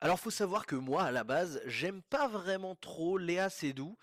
Alors faut savoir que moi à la base, j'aime pas vraiment trop Léa Seydoux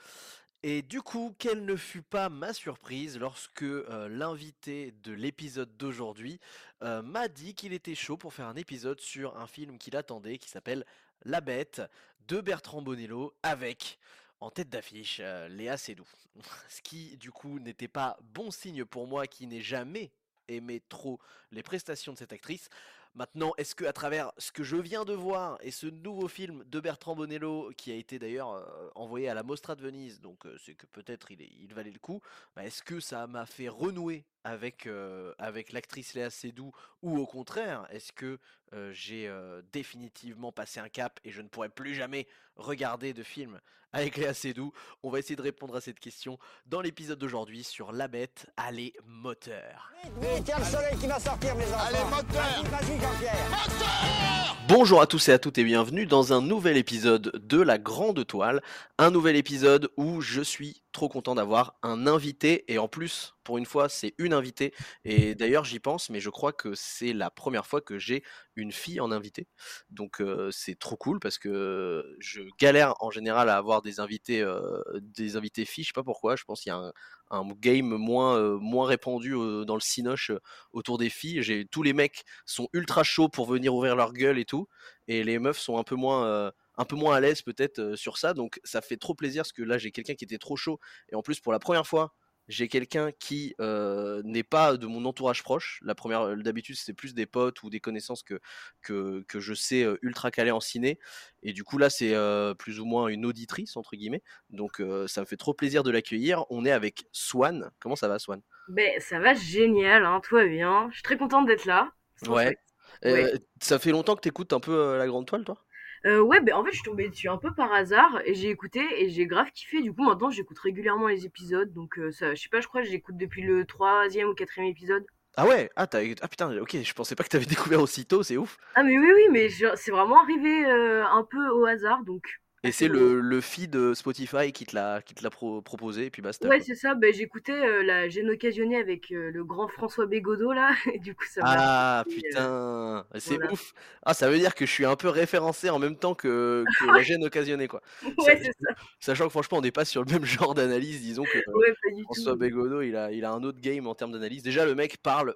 et du coup, quelle ne fut pas ma surprise lorsque euh, l'invité de l'épisode d'aujourd'hui euh, m'a dit qu'il était chaud pour faire un épisode sur un film qu'il attendait qui s'appelle La Bête de Bertrand Bonello avec en tête d'affiche euh, Léa Seydoux. Ce qui du coup n'était pas bon signe pour moi qui n'ai jamais aimé trop les prestations de cette actrice. Maintenant, est-ce que à travers ce que je viens de voir et ce nouveau film de Bertrand Bonello, qui a été d'ailleurs euh, envoyé à la Mostra de Venise, donc euh, c'est que peut-être il, valait le coup, bah, est-ce que ça m'a fait renouer avec, euh, avec l'actrice Léa Seydoux ou au contraire, est-ce que euh, j'ai euh, définitivement passé un cap et je ne pourrai plus jamais regarder de film avec Léa Seydoux? On va essayer de répondre à cette question dans l'épisode d'aujourd'hui sur La Bête, allez moteur. Vite, il y a le soleil qui va sortir, mes enfants. Allez, moteur Vas-y, vas-y, Jean-Pierre. Bonjour à tous et à toutes et bienvenue dans un nouvel épisode de La Grande Toile. Un nouvel épisode où je suis trop content d'avoir un invité et en plus, pour une fois, c'est une invitée. Et d'ailleurs, j'y pense, mais je crois que c'est la première fois que j'ai une fille en invité. Donc euh, c'est trop cool parce que je galère en général à avoir des invités, euh, des invités filles. Je sais pas pourquoi. Je pense qu'il y a un, game moins, euh, moins répandu dans le cinoche autour des filles. J'ai tous les mecs sont ultra chauds pour venir ouvrir leur gueule et tout, et les meufs sont un peu moins, un peu moins à l'aise peut-être euh, sur ça. Donc ça fait trop plaisir parce que là j'ai quelqu'un qui était trop chaud, et en plus pour la première fois j'ai quelqu'un qui euh, n'est pas de mon entourage proche. La première, euh, d'habitude c'était plus des potes ou des connaissances que que, que je sais ultra calé en ciné, et du coup là c'est euh, plus ou moins une auditrice entre guillemets. Donc euh, ça me fait trop plaisir de l'accueillir. On est avec Swan. Comment ça va Swan? Ben, ça va génial, hein, tout va bien. Je suis très contente d'être là. C'est Ouais. Ouais. Ça fait longtemps que t'écoutes un peu la grande toile, toi? Euh, ouais, ben en fait, je suis tombée dessus un peu par hasard et j'ai écouté et j'ai grave kiffé. Du coup, maintenant, j'écoute régulièrement les épisodes. Donc, euh, ça, je sais pas, je crois que j'écoute depuis le troisième ou quatrième épisode. Ah ouais, ah, t'as... ah putain, ok, je pensais pas que t'avais découvert aussitôt, c'est ouf. Ah, mais oui, oui, mais je- c'est vraiment arrivé euh, un peu au hasard. Donc, Et c'est le, le feed euh, Spotify qui te l'a, qui te l'a pro- proposé, et puis basta. Ouais, quoi. c'est ça. Ben, j'écoutais euh, la gêne occasionnée avec euh, le grand François Bégodeau, là. Et du coup, ça m'a. Ah fait, euh, putain, c'est voilà. ouf. Ah, ça veut dire que je suis un peu référencé en même temps que, que la gêne occasionnée, quoi. Ça- Ouais, c'est ça. Sachant que franchement, on n'est pas sur le même genre d'analyse, disons que Ouais, François tout. Bégodeau, il a, il a un autre game en termes d'analyse. Déjà, le mec parle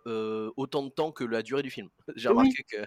autant de temps que la durée du film. J'ai remarqué que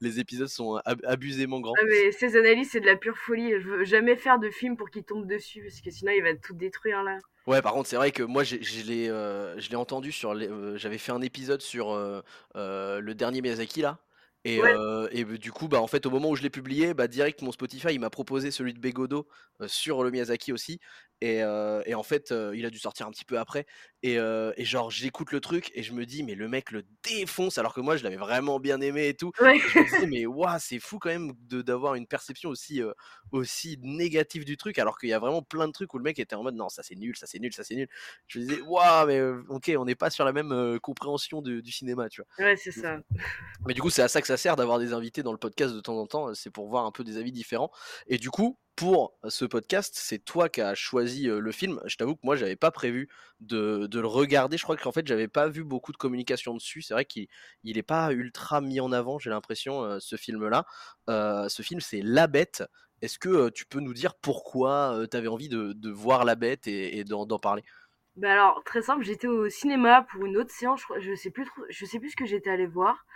les épisodes sont ab- abusément grands. Ah mais ces analyses c'est de la pure folie. Je veux jamais faire de film pour qu'il tombe dessus parce que sinon il va tout détruire là. Ouais, par contre, c'est vrai que moi, j'ai- je l'ai, euh, je l'ai entendu sur, euh, j'avais fait un épisode sur euh, le dernier Miyazaki là, et, Ouais. euh, et du coup, bah en fait, au moment où je l'ai publié, bah direct mon Spotify, il m'a proposé celui de Begodo euh, sur le Miyazaki aussi, et, euh, et en fait, il a dû sortir un petit peu après, et, et genre j'écoute le truc et je me dis mais le mec le défonce alors que moi je l'avais vraiment bien aimé et tout. Ouais. Et je me disais mais waouh c'est fou quand même d'avoir une perception aussi aussi négative du truc alors qu'il y a vraiment plein de trucs où le mec était en mode non ça c'est nul ça c'est nul ça c'est nul. Je me disais waouh mais ok on n'est pas sur la même compréhension de- du cinéma tu vois. Ouais c'est ça. Mais du coup, c'est à ça que ça sert d'avoir des invités dans le podcast de temps en temps, c'est pour voir un peu des avis différents. Et du coup, pour ce podcast, c'est toi qui as choisi euh, le film. Je t'avoue que moi, j'avais pas prévu de, le regarder. Je crois qu'en fait, j'avais pas vu beaucoup de communication dessus. C'est vrai qu'il il est pas ultra mis en avant, j'ai l'impression, euh, ce film-là. Euh, ce film, c'est La Bête. Est-ce que tu peux nous dire pourquoi tu avais envie de, voir La Bête et, d'en parler? Bah alors très simple, j'étais au cinéma pour une autre séance, je, je sais plus trop, je sais plus ce que j'étais allée voir.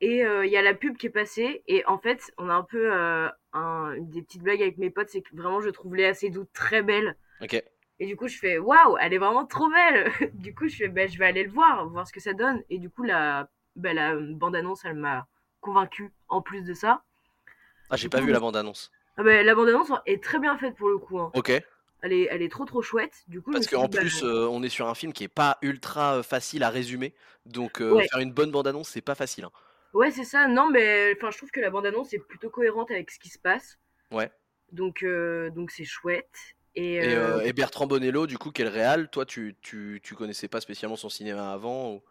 Et euh, il y a la pub qui est passée et en fait on a un peu euh, un- des petites blagues avec mes potes, c'est que vraiment je trouve Léa Seydoux très belle. Ok. Et du coup je fais waouh, elle est vraiment trop belle. du coup je fais bah je vais aller le voir, voir ce que ça donne. Et du coup la bah, la bande annonce elle m'a convaincue en plus de ça. Ah, j'ai pas coup, vu la bande-annonce. Ah bah, la bande annonce est très bien faite pour le coup. hein. Ok. Elle est, elle est trop trop chouette. Du coup, Parce qu'en bah, plus, euh, on est sur un film qui est pas ultra euh, facile à résumer. Donc, euh, Ouais. faire une bonne bande-annonce, c'est pas facile. hein. Ouais, c'est ça. Non, mais enfin, je trouve que la bande annonce est plutôt cohérente avec ce qui se passe. Ouais. Donc, euh, donc c'est chouette. Et, Et, euh, euh, et Bertrand Bonello, du coup, quel réal Toi, tu, tu, tu connaissais pas spécialement son cinéma avant ou-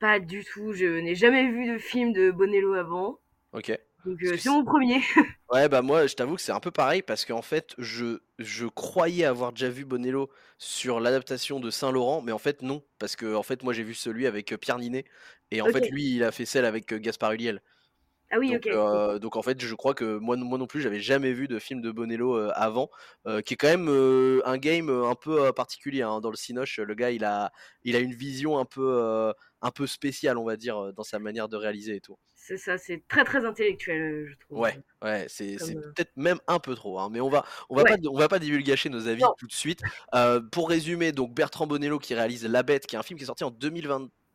pas du tout. Je n'ai jamais vu de film de Bonello avant. Ok. Donc, euh, c'est mon premier. Ouais, bah moi, je t'avoue que c'est un peu pareil parce qu'en fait, je, je croyais avoir déjà vu Bonello sur l'adaptation de Saint-Laurent, mais en fait, non. Parce que, en fait, moi, j'ai vu celui avec euh, Pierre Ninet. Et en fait, lui, il a fait celle avec euh, Gaspard Ulliel. Ah oui, Donc, donc en fait, je crois que moi moi non plus, j'avais jamais vu de film de Bonello, avant, qui est quand même, un game, un peu, particulier, hein. Dans le cinoche, le gars, il a il a une vision un peu, un peu spéciale, on va dire, heu, dans sa manière de réaliser et tout. C'est ça, c'est très, très intellectuel, heu, je trouve, Ouais, ouais, c'est comme, heu peut-être même un peu trop, hein, mais on va on va pas on va pas divulgacher nos avis non, tout de suite. Pour résumer, donc Bertrand Bonello qui réalise La Bête, qui est un film qui est sorti en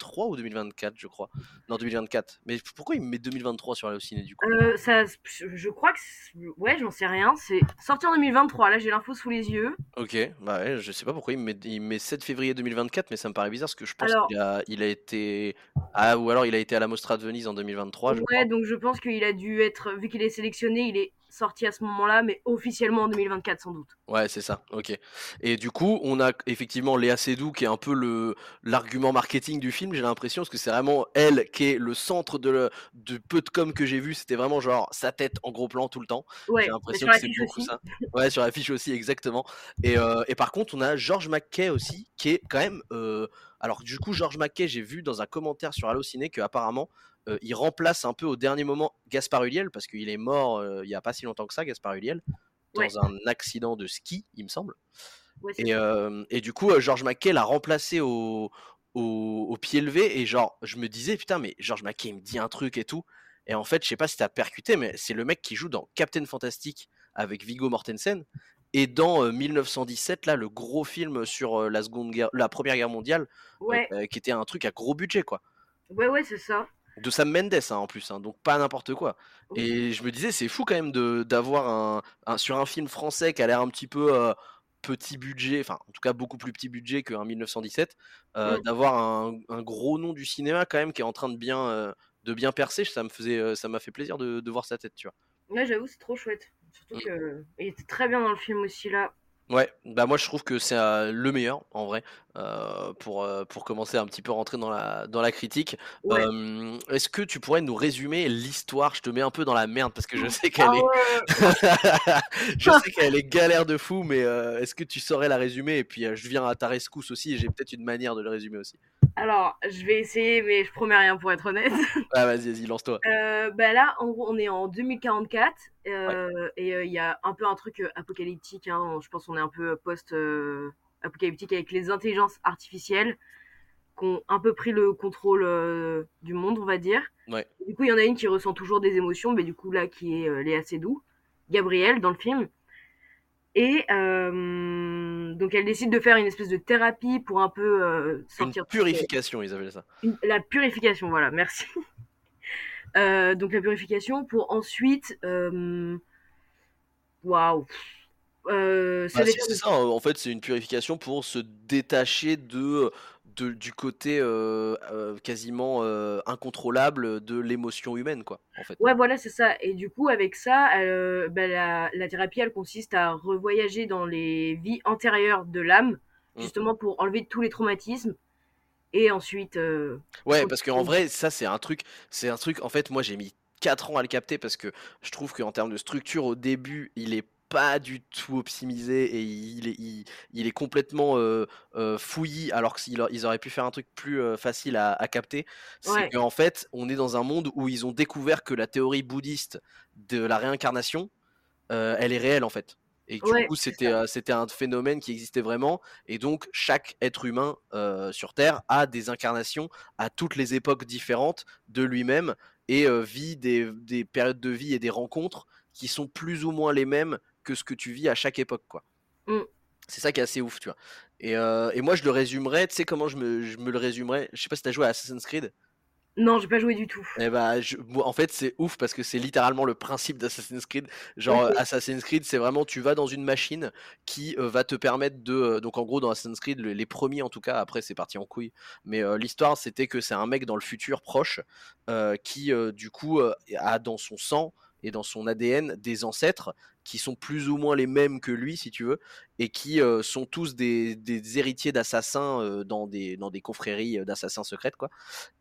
2023 ou 2024, je crois? Non, 2024. Mais pourquoi il me met 2023 sur Allociné, du coup? ça je crois que ouais, j'en sais rien, c'est sorti en 2023, là, j'ai l'info sous les yeux. OK, bah, ouais, je sais pas pourquoi il me met il me met 7 février 2024, mais ça me paraît bizarre parce que je pense Alors qu'il a il a été ah ou alors il a été à la Mostra de Venise en 2023, je ouais, crois. donc je pense qu'il a dû être vu qu'il est sélectionné, il est sorti à ce moment-là, mais officiellement en 2024 sans doute. Ouais, c'est ça, OK. Et du coup, on a effectivement Léa Seydoux qui est un peu le l'argument marketing du film, j'ai l'impression, parce que c'est vraiment elle qui est le centre de le de peu de com que j'ai vu, c'était vraiment genre sa tête en gros plan tout le temps. J'ai Ouais, mais l'impression que c'est beaucoup aussi. ça. Ouais, sur l'affiche aussi, exactement. Et, heu, et par contre, on a George McKay aussi, qui est quand même, heu alors du coup, George McKay, j'ai vu dans un commentaire sur Allociné qu'apparemment, heu, il remplace un peu au dernier moment Gaspard Ulliel, parce qu'il est mort, heu, il y a pas si longtemps que ça, Gaspard Ouais, dans un accident de ski, il me semble. ouais, c'est Et, du coup, heu, George McKay l'a remplacé au au au pied levé et genre, je me disais: «Putain, mais George McKay, il me dit un truc et tout» et en fait, je sais pas si tu as percuté, mais c'est le mec qui joue dans Captain Fantastic avec Viggo Mortensen et dans, heu, 1917 là, le gros film sur, la seconde guerre la première guerre mondiale, Ouais, qui était un truc à gros budget quoi. ouais, ouais, c'est ça. De Sam Mendes, hein, en plus, hein, donc pas n'importe quoi. Et je me disais, c'est fou quand même de d'avoir un un sur un film français qui a l'air un petit peu, heu, petit budget, enfin, en tout cas beaucoup plus petit budget qu'un 1917, heu, mmh. d'avoir un un gros nom du cinéma quand même qui est en train de bien, heu, de bien percer. Ça me faisait, ça m'a fait plaisir de de voir sa tête, tu vois? Ouais, j'avoue, c'est trop chouette. Surtout Mmh. que il était très bien dans le film aussi là. Ouais, bah, moi je trouve que c'est, heu, le meilleur en vrai, heu, pour, heu, pour commencer à un petit peu rentrer dans la dans la critique. Ouais. Est-ce que tu pourrais nous résumer l'histoire? Je te mets un peu dans la merde parce que je sais Ah qu'elle est ouais! je sais qu'elle est galère de fou, mais, est-ce que tu saurais la résumer? Et puis, je viens à ta rescousse aussi et j'ai peut-être une manière de le résumer aussi. Alors, je vais essayer, mais je promets rien pour être honnête. Ah vas-y, vas-y, lance-toi. Heu, bah, là, en gros, on est en 2044, Ouais. heu et heu, il y a un peu un truc, apocalyptique, hein. Je pense qu'on est un peu post, heu, apocalyptique avec les intelligences artificielles qui ont un peu pris le contrôle, du monde, on va dire. Ouais. Du coup, il y en a une qui ressent toujours des émotions, mais du coup, là, qui est, Léa Seydoux, Gabrielle dans le film et hem, donc elle décide de faire une espèce de thérapie pour un peu, Une sortir qui purification, ils appellent ça. une la purification, voilà, merci. Heu, donc la purification pour ensuite, hem, waouh, ça Bah, c'est ça, en fait, c'est une purification pour se détacher de, de du côté, heu heu, quasiment, heu, incontrôlable de l'émotion humaine, quoi, en fait. ouais, voilà, c'est ça et du coup, avec ça, bah, la la thérapie, elle consiste à revoyager dans les vies antérieures de l'âme, Mmh. justement pour enlever tous les traumatismes et ensuite, Ouais, parce qu'en vrai, ça, c'est un truc c'est un truc, en fait, moi, j'ai mis 4 ans à le capter parce que je trouve qu'en termes de structure, au début, il est pas du tout optimisé et il est il il est complètement, heu heu, fouillis alors qu'ils au ils auraient pu faire un truc plus, facile à à capter. C'est Ouais, qu'en fait, on est dans un monde où ils ont découvert que la théorie bouddhiste de la réincarnation, elle est réelle, en fait. Et du ouais, coup, c'était, un phénomène qui existait vraiment et donc chaque être humain, sur terre a des incarnations à toutes les époques différentes de lui-même et vit des des périodes de vie et des rencontres qui sont plus ou moins les mêmes que ce que tu vis à chaque époque, quoi. Mmh. C'est ça qui est assez ouf, tu vois? Et heu et moi je le résumerais, tu sais comment je me je me le résumerais? Je sais pas si tu as joué à Assassin's Creed? Non, j'ai pas joué du tout. Et bah, je moi, en fait, c'est ouf parce que c'est littéralement le principe d'Assassin's Creed. Genre, OK, Assassin's Creed, c'est vraiment tu vas dans une machine qui, heu, va te permettre de, donc en gros, dans Assassin's Creed, le les premiers en tout cas, après c'est parti en couille, mais l'histoire, c'était que c'est un mec dans le futur proche, qui, du coup, a dans son sang et dans son ADN des ancêtres qui sont plus ou moins les mêmes que lui, si tu veux et qui, heu, sont tous des héritiers d'assassins, heu, dans des confréries, heu, d'assassins secrètes, quoi.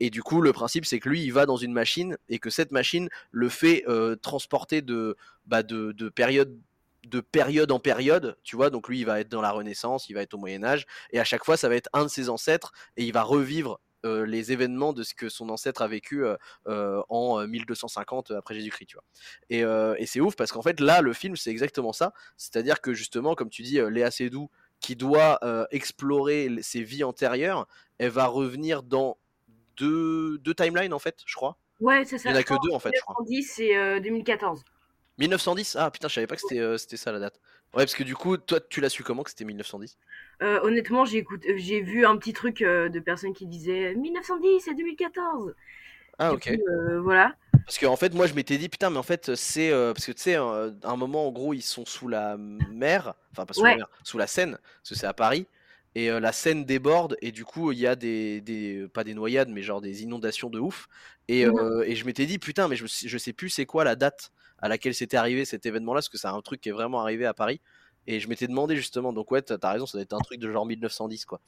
Et du coup, le principe, c'est que lui, il va dans une machine et que cette machine le fait euh, transporter de, bah, de période de période en période, tu vois, donc lui il va être dans la Renaissance, il va être au Moyen Âge, et à chaque fois ça va être un de ses ancêtres, et il va revivre les événements de ce que son ancêtre a vécu en 1250 après Jésus-Christ, tu vois. Et, et c'est ouf parce qu'en fait là, le film, c'est exactement ça. C'est-à-dire que justement, comme tu dis, Léa Seydoux, qui doit explorer ses vies antérieures, elle va revenir dans deux, deux timelines en fait, je crois. Ouais, c'est ça. Il n'y en a que deux en fait, je crois. 1910 et 2014. 1910 Ah putain, je savais pas que c'était c'était ça la date. Ouais, parce que du coup, toi, tu l'as su comment que c'était 1910 euh, Honnêtement, j'ai écouté, j'ai vu un petit truc de personnes qui disaient 1910 et 2014. Ah ok. voilà. Parce qu'en en fait, moi, je m'étais dit, putain, mais en fait, c'est. parce que tu sais, à un moment, en gros, ils sont sous la mer, enfin, pas sous la mer, sous la Seine, parce que c'est à Paris, et la Seine déborde, et du coup, il y a des, des, Pas des noyades, mais genre des inondations de ouf. Et, mmh et je m'étais dit, putain, mais je, je sais plus c'est quoi la date à laquelle c'était arrivé cet événement-là, parce que c'est un truc qui est vraiment arrivé à Paris. Et je m'étais demandé justement, donc ouais, t'as as raison, ça doit être un truc de genre 1910, quoi.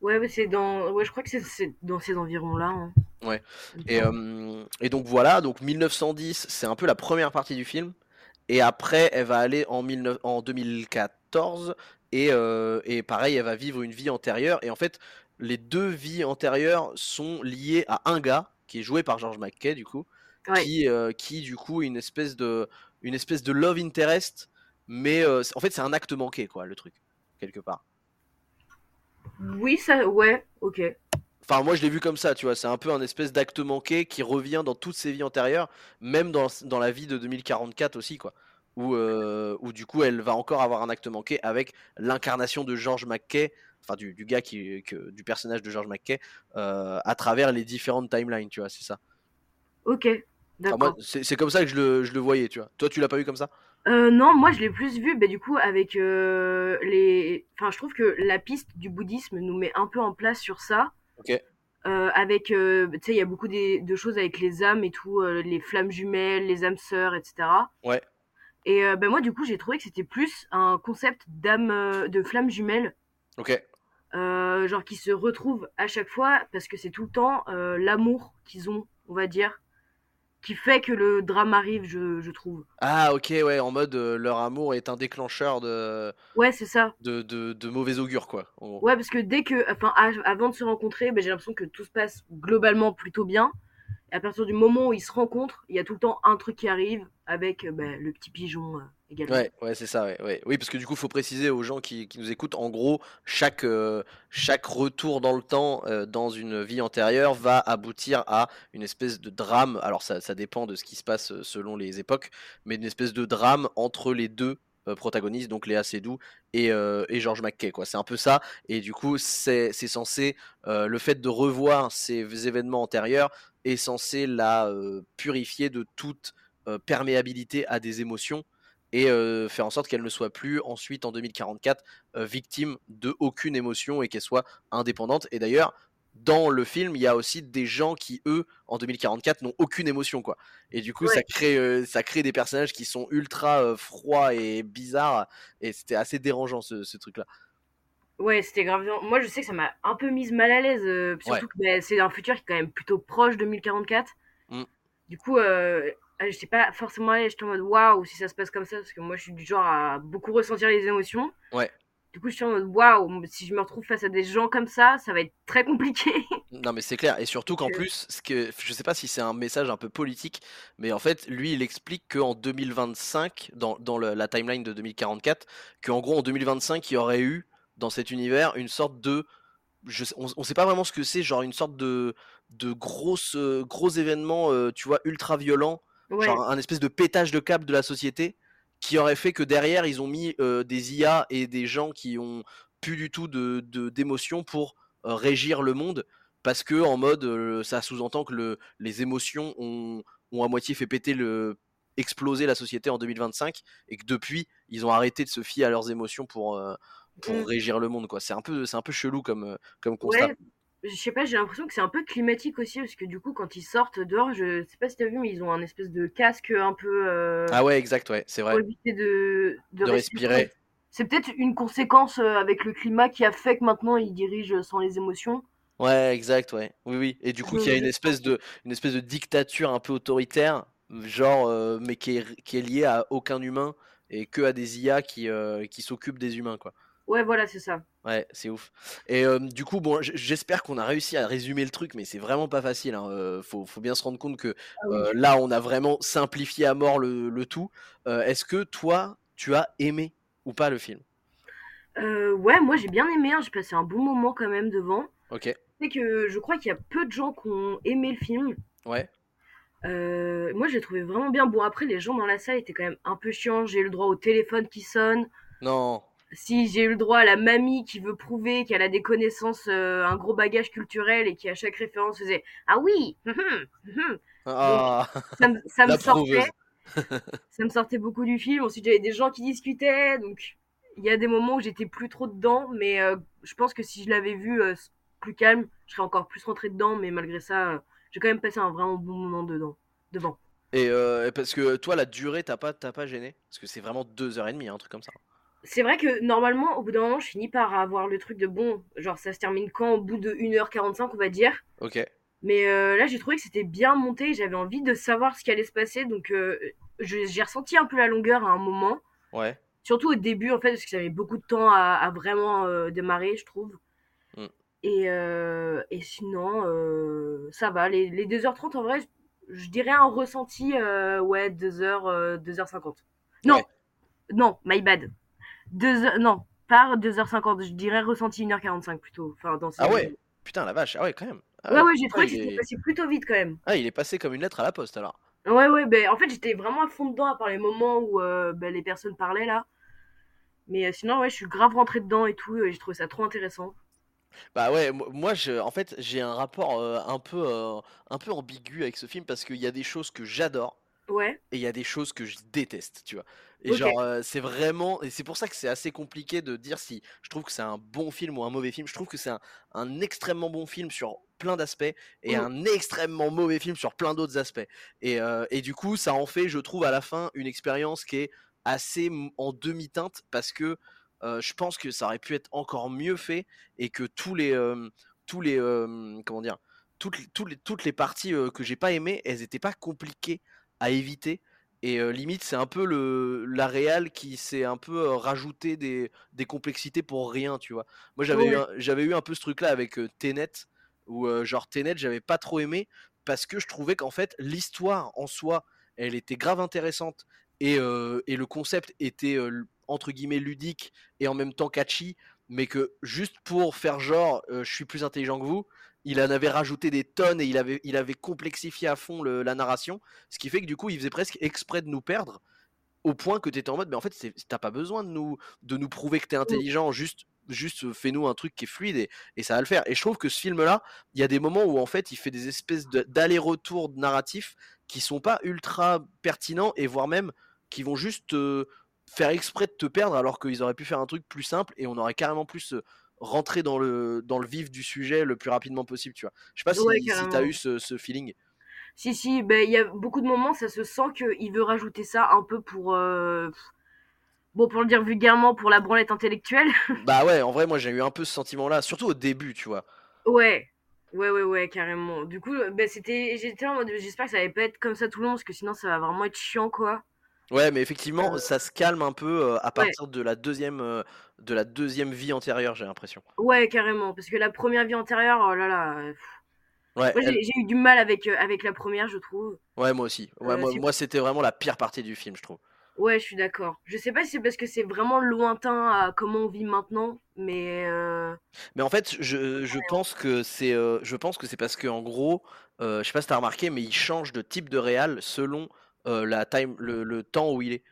Ouais, mais c'est dans. Ouais, je crois que c'est dans ces environs-là. Hein. Ouais. Et, et, donc voilà, donc 1910, c'est un peu la première partie du film. Et après, elle va aller en, en 2014. Et, et pareil, elle va vivre une vie antérieure. Et en fait, les deux vies antérieures sont liées à un gars, qui est joué par George McKay, du coup. Qui, qui, du coup, est une espèce de, une espèce de love interest. Mais en fait, c'est un acte manqué, quoi, le truc, quelque part. Oui, ça, ouais, ok. Enfin, moi je l'ai vu comme ça, tu vois. C'est un peu un espèce d'acte manqué qui revient dans toutes ses vies antérieures, même dans, dans la vie de 2044 aussi, quoi. Où, euh, où, du coup elle va encore avoir un acte manqué avec l'incarnation de George McKay, enfin du, du gars qui, que, du personnage de George McKay, euh, à travers les différentes timelines, tu vois, c'est ça. Ok, c'est comme ça que je le, je le voyais, tu vois. Toi, tu l'as pas vu comme ça? Euh, non, moi je l'ai plus vu, bah, du coup, avec euh, les. Enfin, je trouve que la piste du bouddhisme nous met un peu en place sur ça. Ok. Euh, avec, tu sais, il y a beaucoup de choses avec les âmes et tout, les flammes jumelles, les âmes sœurs, etc. Ouais. Et ben moi, du coup, j'ai trouvé que c'était plus un concept d'âme, de flammes jumelles. Ok. genre qui se retrouvent à chaque fois parce que c'est tout le temps l'amour qu'ils ont, on va dire qui fait que le drame arrive, je, je trouve. Ah ok ouais, en mode euh, leur amour est un déclencheur de. Ouais c'est ça. De, de, de, mauvais augure quoi. Ouais parce que dès que, enfin avant de se rencontrer, ben, j'ai l'impression que tout se passe globalement plutôt bien. Et à partir du moment où ils se rencontrent, il y a tout le temps un truc qui arrive avec ben, le petit pigeon. Euh, Ouais, ouais c'est ça. Oui, parce que du coup, il faut préciser aux gens qui, nous écoutent, en gros, chaque, euh, chaque retour dans le temps, euh, dans une vie antérieure, va aboutir à une espèce de drame. Alors, ça, dépend de ce qui se passe euh, selon les époques, mais une espèce de drame entre les deux protagonistes, donc Léa Seydoux et, George McKay. Quoi. C'est un peu ça. Et du coup, c'est censé, le fait de revoir ces événements antérieurs est censé la purifier de toute perméabilité à des émotions et faire en sorte qu'elle ne soit plus ensuite en 2044 victime de aucune émotion et qu'elle soit indépendante. Et d'ailleurs, dans le film, il y a aussi des gens qui, eux, en 2044, n'ont aucune émotion, quoi. Et du coup, ça, crée, ça crée des personnages qui sont ultra froids et bizarres. Et c'était assez dérangeant, ce, truc-là. Ouais, c'était grave. Moi, je sais que ça m'a un peu mise mal à l'aise. surtout que bah, c'est un futur qui est quand même plutôt proche de 2044. Mmh. Du coup, je sais pas forcément aller, j'étais en mode waouh si ça se passe comme ça, parce que moi je suis du genre à beaucoup ressentir les émotions. Ouais. Du coup, je suis en mode waouh, si je me retrouve face à des gens comme ça, ça va être très compliqué. Non, mais c'est clair. Et surtout qu'en plus, ce que, je sais pas si c'est un message un peu politique, mais en fait, lui, il explique qu'en 2025, dans, dans la timeline de 2044, qu'en gros, en 2025, il y aurait eu dans cet univers une sorte de. Je, on, on sait pas vraiment ce que c'est, genre une sorte de, de gros, gros événement, euh, tu vois, ultra violent genre un espèce de pétage de câble de la société qui aurait fait que derrière ils ont mis euh, des IA et des gens qui ont plus du tout de d'émotions pour euh, régir le monde parce que en mode euh, ça sous-entend que le, les émotions ont, ont à moitié fait péter le exploser la société en 2025 et que depuis ils ont arrêté de se fier à leurs émotions pour pour mmh. régir le monde quoi. C'est un peu c'est un peu chelou comme comme constat je sais pas, j'ai l'impression que c'est un peu climatique aussi, parce que du coup, quand ils sortent dehors, je sais pas si t'as vu, mais ils ont un espèce de casque un peu. Euh, ah ouais, exact, ouais, c'est vrai. Pour éviter de, de, respirer. C'est peut-être une conséquence euh, avec le climat qui a fait que maintenant ils dirigent sans les émotions. Ouais, exact, ouais. Oui, oui. Et du coup, il y a une espèce de, une espèce de dictature un peu autoritaire, genre, euh, mais qui est, qui est liée à aucun humain et que à des IA qui, qui s'occupent des humains, quoi. Ouais, voilà, c'est ça. Ouais, c'est ouf. Et euh, du coup, bon, j'espère qu'on a réussi à résumer le truc, mais c'est vraiment pas facile. Hein. Euh, faut, faut, bien se rendre compte que Ah oui. euh, là, on a vraiment simplifié à mort le, le tout. Est-ce que toi, tu as aimé ou pas le film? Ouais, moi j'ai bien aimé, hein, j'ai passé un bon moment quand même devant. Ok, C'est que je crois qu'il y a peu de gens qui ont aimé le film. ouais. Moi j'ai trouvé vraiment bien. Bon, après, les gens dans la salle étaient quand même un peu chiants. J'ai eu le droit au téléphone qui sonne. Non, Si j'ai eu le droit à la mamie qui veut prouver qu'elle a des connaissances, euh, un gros bagage culturel et qui à chaque référence faisait Ah oui hum, hum, hum. ah, Ça, me- ça me la sortait. ça me sortait beaucoup du film. Ensuite, j'avais des gens qui discutaient, donc il y a des moments où j'étais plus trop dedans, mais euh, je pense que si je l'avais vu euh, plus calme, je serais encore plus rentré dedans, mais malgré ça, j'ai quand même passé un vraiment bon moment dedans, devant. Et parce que toi, la durée, t'as pas, t'as pas gêné? Parce que c'est vraiment deux heures et demie, un truc comme ça. C'est vrai que normalement, au bout d'un moment, je finis par avoir le truc de bon, genre ça se termine quand? Au bout de 1h45, on va dire. Ok, Mais euh, là, j'ai trouvé que c'était bien monté, j'avais envie de savoir ce qui allait se passer, donc euh, je- j'ai ressenti un peu la longueur à un moment. ouais. Surtout au début, en fait, parce que ça avait beaucoup de temps à, à vraiment euh, démarrer, je trouve. Mm. Et, euh, et sinon, ça va. Les, les 2h30, en vrai, je, je dirais un ressenti, ouais, 2h, euh, 2h50. Non, Ouais. non, my bad. 2h, non, pas 2h50, je dirais ressenti 1h45 plutôt. Enfin, dans ces Ah ouais Putain, la vache, ah ouais, quand même. Ah Ouais, ouais, j'ai trouvé que c'était est- passé plutôt vite quand même. Ah, il est passé comme une lettre à la poste alors. Ouais, ouais, ben en fait, j'étais vraiment à fond dedans à part les moments où euh, ben, les personnes parlaient là. Mais euh, sinon, ouais, je suis grave rentrée dedans et tout, et j'ai trouvé ça trop intéressant. Bah ouais, mo- moi je, en fait j'ai un rapport euh, un peu un peu ambigu avec ce film parce qu'il y a des choses que j'adore Ouais, et il y a des choses que je déteste, tu vois. Et genre euh, c'est vraiment et c'est pour ça que c'est assez compliqué de dire si je trouve que c'est un bon film ou un mauvais film. Je trouve que c'est un, un extrêmement bon film sur plein d'aspects et Mm. un extrêmement mauvais film sur plein d'autres aspects. Et, euh, et du coup ça en fait, je trouve à la fin une expérience qui est assez en demi-teinte parce que euh, je pense que ça aurait pu être encore mieux fait et que tous les tous les comment dire toutes les, toutes les, toutes les parties que j'ai pas aimées elles étaient pas compliquées à éviter et euh, limite c'est un peu le la réal qui s'est un peu euh, rajouté des, des complexités pour rien tu vois moi j'avais eu Ouais. un, j'avais eu un peu ce truc là avec euh, Tenet où euh, genre Tenet j'avais pas trop aimé parce que je trouvais qu'en fait l'histoire en soi elle était grave intéressante et, et le concept était entre guillemets ludique et en même temps catchy mais que juste pour faire genre je suis plus intelligent que vous il en avait rajouté des tonnes et il avait, il avait complexifié à fond le- la narration ce qui fait que du coup il faisait presque exprès de nous perdre au point que tu étais en mode mais en fait t'as pas besoin de nous, de nous prouver que t'es intelligent juste juste fais-nous un truc qui est fluide et, et ça va le faire. Et je trouve que ce film là il y a des moments où en fait il fait des espèces de- d'aller-retour narratifs qui sont pas ultra pertinents et voire même qui vont juste euh, faire exprès de te perdre alors qu'ils auraient pu faire un truc plus simple et on aurait carrément plus euh, rentré dans le, dans le vif du sujet le plus rapidement possible tu vois je sais pas Ouais, si, si t'as carrément. eu ce, ce feeling Si, si, ben il y a beaucoup de moments, ça se sent qu'il veut rajouter ça un peu pour. euh, Bon, pour le dire vulgairement, pour la branlette intellectuelle. bah ouais en vrai moi j'ai eu un peu ce sentiment là surtout au début tu vois Ouais. Ouais, ouais, ouais, carrément. Du coup, ben c'était. J'étais en mode. J'espère que ça va pas être comme ça tout le long, parce que sinon ça va vraiment être chiant, quoi. Ouais, mais effectivement, Euh, ça se calme un peu euh, à Ouais. partir de la deuxième, euh, de la deuxième vie antérieure, j'ai l'impression. Ouais, carrément. Parce que la première vie antérieure, oh là là. Ouais, elle- j'ai eu du mal avec, euh, avec la première, je trouve. ouais, moi aussi. Ouais, moi, c'était vraiment la pire partie du film, je trouve. Ouais, je suis d'accord. Je sais pas si c'est parce que c'est vraiment lointain à comment on vit maintenant, mais euh, Mais en fait, je, je pense que c'est, euh, je pense que c'est parce que en gros, euh, je sais pas si t'as remarqué, mais il change de type de réal selon euh, la time, le, le temps où il est.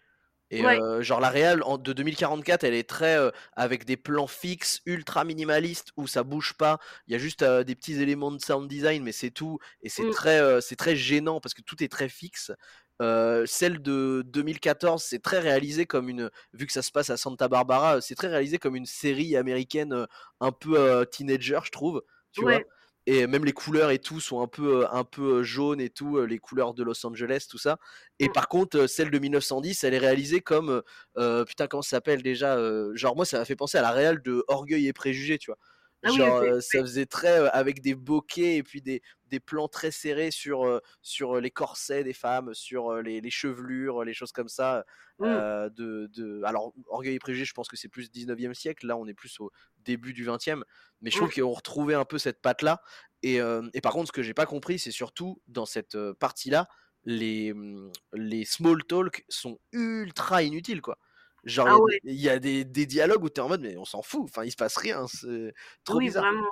Et Ouais. euh, genre la réal en- de 2044, elle est très euh, avec des plans fixes, ultra minimalistes où ça bouge pas. Il y a juste des petits éléments de sound design, mais c'est tout. Et c'est Mm. très, c'est très gênant parce que tout est très fixe. Celle de 2014, c'est très réalisé comme une, vu que ça se passe à Santa Barbara, c'est très réalisé comme une série américaine un peu teenager, je trouve. Tu vois et même les couleurs et tout sont un peu euh, un peu euh, jaunes et tout euh, les couleurs de Los Angeles tout ça et Mm. par contre celle de 1910 elle est réalisée comme euh, putain comment ça s'appelle déjà euh, genre moi ça m'a fait penser à la réal de Orgueil et préjugés tu vois Ah Genre, heu, ça faisait très, heu, avec des bokeh et puis des des plans très serrés sur, heu, sur, les corsets des femmes, sur, les les chevelures, les choses comme ça, Mmh. de de alors Orgueil et préjugés, je pense que c'est plus 19e siècle, là on est plus au début du 20e, mais je trouve Mmh. qu'on retrouvait un peu cette patte-là et et par contre ce que j'ai pas compris, c'est surtout dans cette, partie-là, les, mmh, les small talk sont ultra inutiles, quoi. Genre il y Ah a des ouais. il y a des des dialogues où tu es en mode: «Mais on s'en fout, enfin il se passe rien, c'est trop Oui, bizarre». vraiment.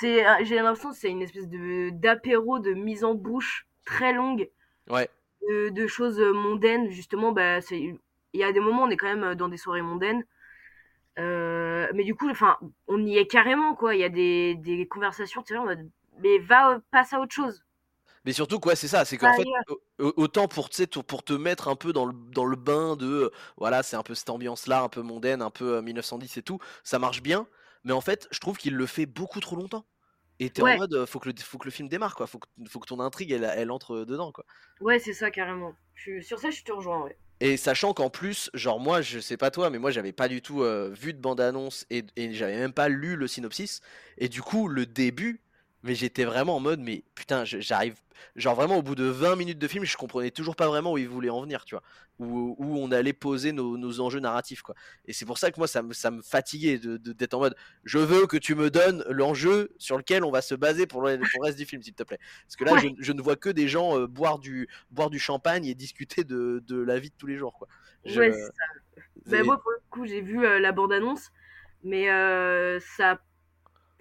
C'est, heu, j'ai l'impression que c'est une espèce de d'apéro de mise en bouche très longue, Ouais. de de choses, heu, mondaines justement, bah, c'est il y a des moments, on est quand même, heu, dans des soirées mondaines, mais du coup, enfin, on y est carrément, quoi. Il y a des des conversations, tu mode: «Mais va, passe à autre chose». Mais surtout que ouais, c'est ça, c'est qu'en fait, au au autant pour pour te mettre un peu dans le dans le bain de, heu, voilà, c'est un peu cette ambiance-là, un peu mondaine, un peu, heu, 1910 et tout, ça marche bien, mais en fait, je trouve qu'il le fait beaucoup trop longtemps. Et tu es en Ouais, mode, heu, faut que le faut que le film démarre, quoi, faut que faut que ton intrigue elle elle entre, dedans, quoi. Ouais, c'est ça carrément. Je sur ça, je te rejoins, ouais. et sachant qu'en plus, genre moi, je sais pas toi, mais moi j'avais pas du tout, vu de bande annonce et et j'avais même pas lu le synopsis. Et du coup, le début, mais j'étais vraiment en mode: «Mais putain, j'arrive» genre vraiment au bout de 20 minutes de film, je comprenais toujours pas vraiment où ils voulaient en venir, tu vois? Où où on allait poser nos nos enjeux narratifs, quoi et c'est pour ça que moi ça me ça me fatiguait de de d'être en mode: «Je veux que tu me donnes l'enjeu sur lequel on va se baser pour le pour le reste du film, s'il te plaît». Parce que là, je Ouais, je ne vois que des gens, heu, boire du boire du champagne et discuter de de la vie de tous les jours, quoi. Je ouais, c'est ça. Bah, moi, pour le coup, j'ai vu, heu, la bande annonce, mais heu, ça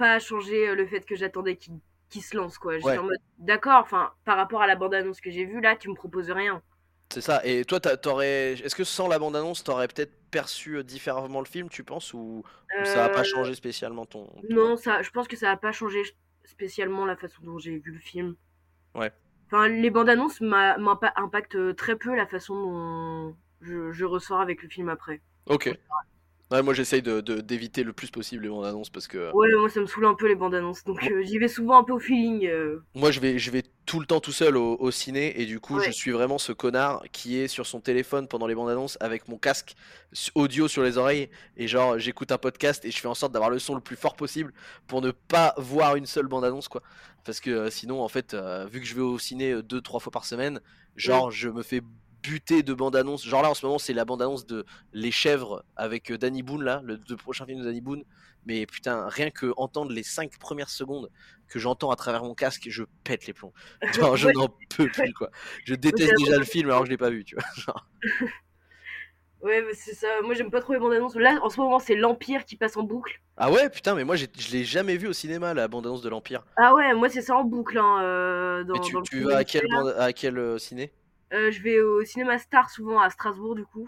pas changé, heu, le fait que j'attendais qu'il se lance, quoi. J'étais ouais, en mode: «D'accord, enfin, par rapport à la bande annonce que j'ai vue, là, tu me proposes rien». c'est ça et toi, tu est-ce que sans la bande annonce, tu aurais peut-être perçu, heu, différemment le film, tu penses? Ou ou ça a pas Heu, changé spécialement ton ton non, ça je pense que ça a pas changé ch spécialement la façon dont j'ai vu le film. ouais, Enfin, les bandes annonces m'a m'impa impactent, heu, très peu la façon dont je je ressors avec le film après. OK. Ouais, moi j'essaye de de d'éviter le plus possible les bandes annonces parce que Ouais, moi, ça me saoule un peu les bandes annonces, donc heu, j'y vais souvent un peu au feeling, heu, moi je vais je vais tout le temps tout seul au au ciné et du coup, je ouais, suis vraiment ce connard qui est sur son téléphone pendant les bandes annonces avec mon casque s audio sur les oreilles et genre j'écoute un podcast et je fais en sorte d'avoir le son le plus fort possible pour ne pas voir une seule bande annonce, quoi. Parce que, sinon en fait, vu que je vais au ciné, heu, 2-3 fois par semaine, genre je me fais buter de bandes annonces. Genre là en ce moment, c'est la bande annonce de Les Chèvres avec, heu, Danny Boone là, le 2 prochains films de Danny Boone. Mais putain, rien que entendre les 5 premières secondes que j'entends à travers mon casque, je pète les plombs. Genre, je n'en peux plus, quoi. Je déteste déjà le bande film alors que je l'ai pas vu, tu vois. Genre. Ouais, c'est ça. Moi, j'aime pas trop les bandes annonces. Là, en ce moment, c'est l'Empire qui passe en boucle. Ah ouais, putain, mais moi, je l'ai jamais vu au cinéma, la bande-annonce de l'Empire. Ah ouais, moi, c'est ça en boucle, hein, euh, Mais dans, tu, dans le tu ciné vas à quel, bande, à quel euh, ciné? Euh, je vais au cinéma Star souvent à Strasbourg, du coup.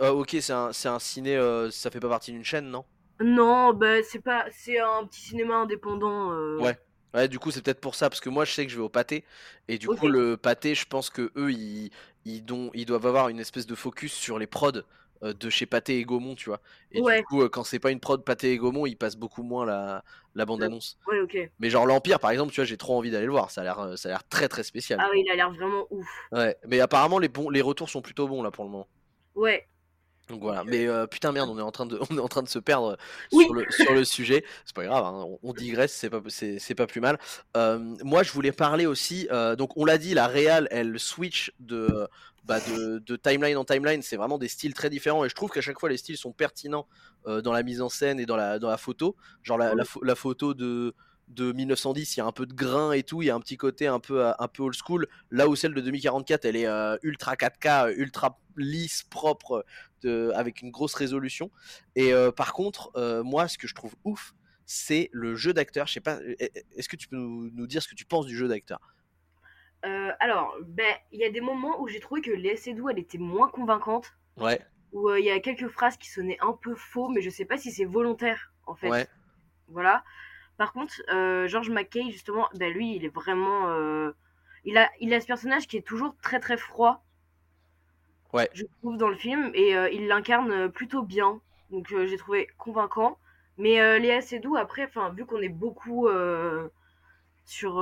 Ah, Ok, c'est un, un ciné, euh, ça fait pas partie d'une chaîne, non? Non, bah, c'est pas, c'est un petit cinéma indépendant. euh. Ouais. Ouais, du coup, c'est peut-être pour ça, parce que moi, je sais que je vais au pâté, et du coup, le pâté, je pense que eux, ils, ils, don- ils doivent avoir une espèce de focus sur les prods euh, de chez Pâté et Gaumont, tu vois. Et du coup, euh, quand c'est pas une prod Pâté et Gaumont, ils passent beaucoup moins la, bande-annonce. Ouais, ok. Mais genre l'Empire, par exemple, tu vois, j'ai trop envie d'aller le voir. Ça a l'air, euh, ça a l'air très très spécial. Ah oui, il a l'air vraiment ouf. Ouais. Mais apparemment, les bons, les retours sont plutôt bons là pour le moment. Ouais. Donc voilà. Mais euh, putain merde, on est en train de, on est en train de se perdre sur le, sur le sujet. C'est pas grave, hein, on, digresse, c'est pas, c'est, pas plus mal. Euh, moi, je voulais parler aussi. euh, donc on l'a dit, la réal, elle switch de, bah, de, de timeline en timeline. C'est vraiment des styles très différents et je trouve qu'à chaque fois les styles sont pertinents dans la mise en scène et dans la, dans la photo. Genre la, la photo de de 1910, il y a un peu de grain et tout, il y a un petit côté un peu, un peu old school. Là où celle de 2044, elle est euh, ultra 4K, ultra lisse, propre, de, avec une grosse résolution. Et euh, par contre, euh, moi, ce que je trouve ouf, c'est le jeu d'acteur. Je sais pas, est-ce que tu peux nous, nous, dire ce que tu penses du jeu d'acteur? Alors, ben, il y a des moments où j'ai trouvé que Léa Seydoux, elle était moins convaincante. Ouais. Où il y a quelques phrases qui sonnaient un peu faux, mais je sais pas si c'est volontaire, en fait. Ouais. Voilà. Par contre, euh, George McKay, justement, ben lui, il est vraiment. euh, il, a, il a ce personnage qui est toujours très très froid, Ouais. je trouve, dans le film, et euh, il l'incarne plutôt bien. Donc j'ai trouvé convaincant. Mais Léa Seydoux, après, vu qu'on est beaucoup sur,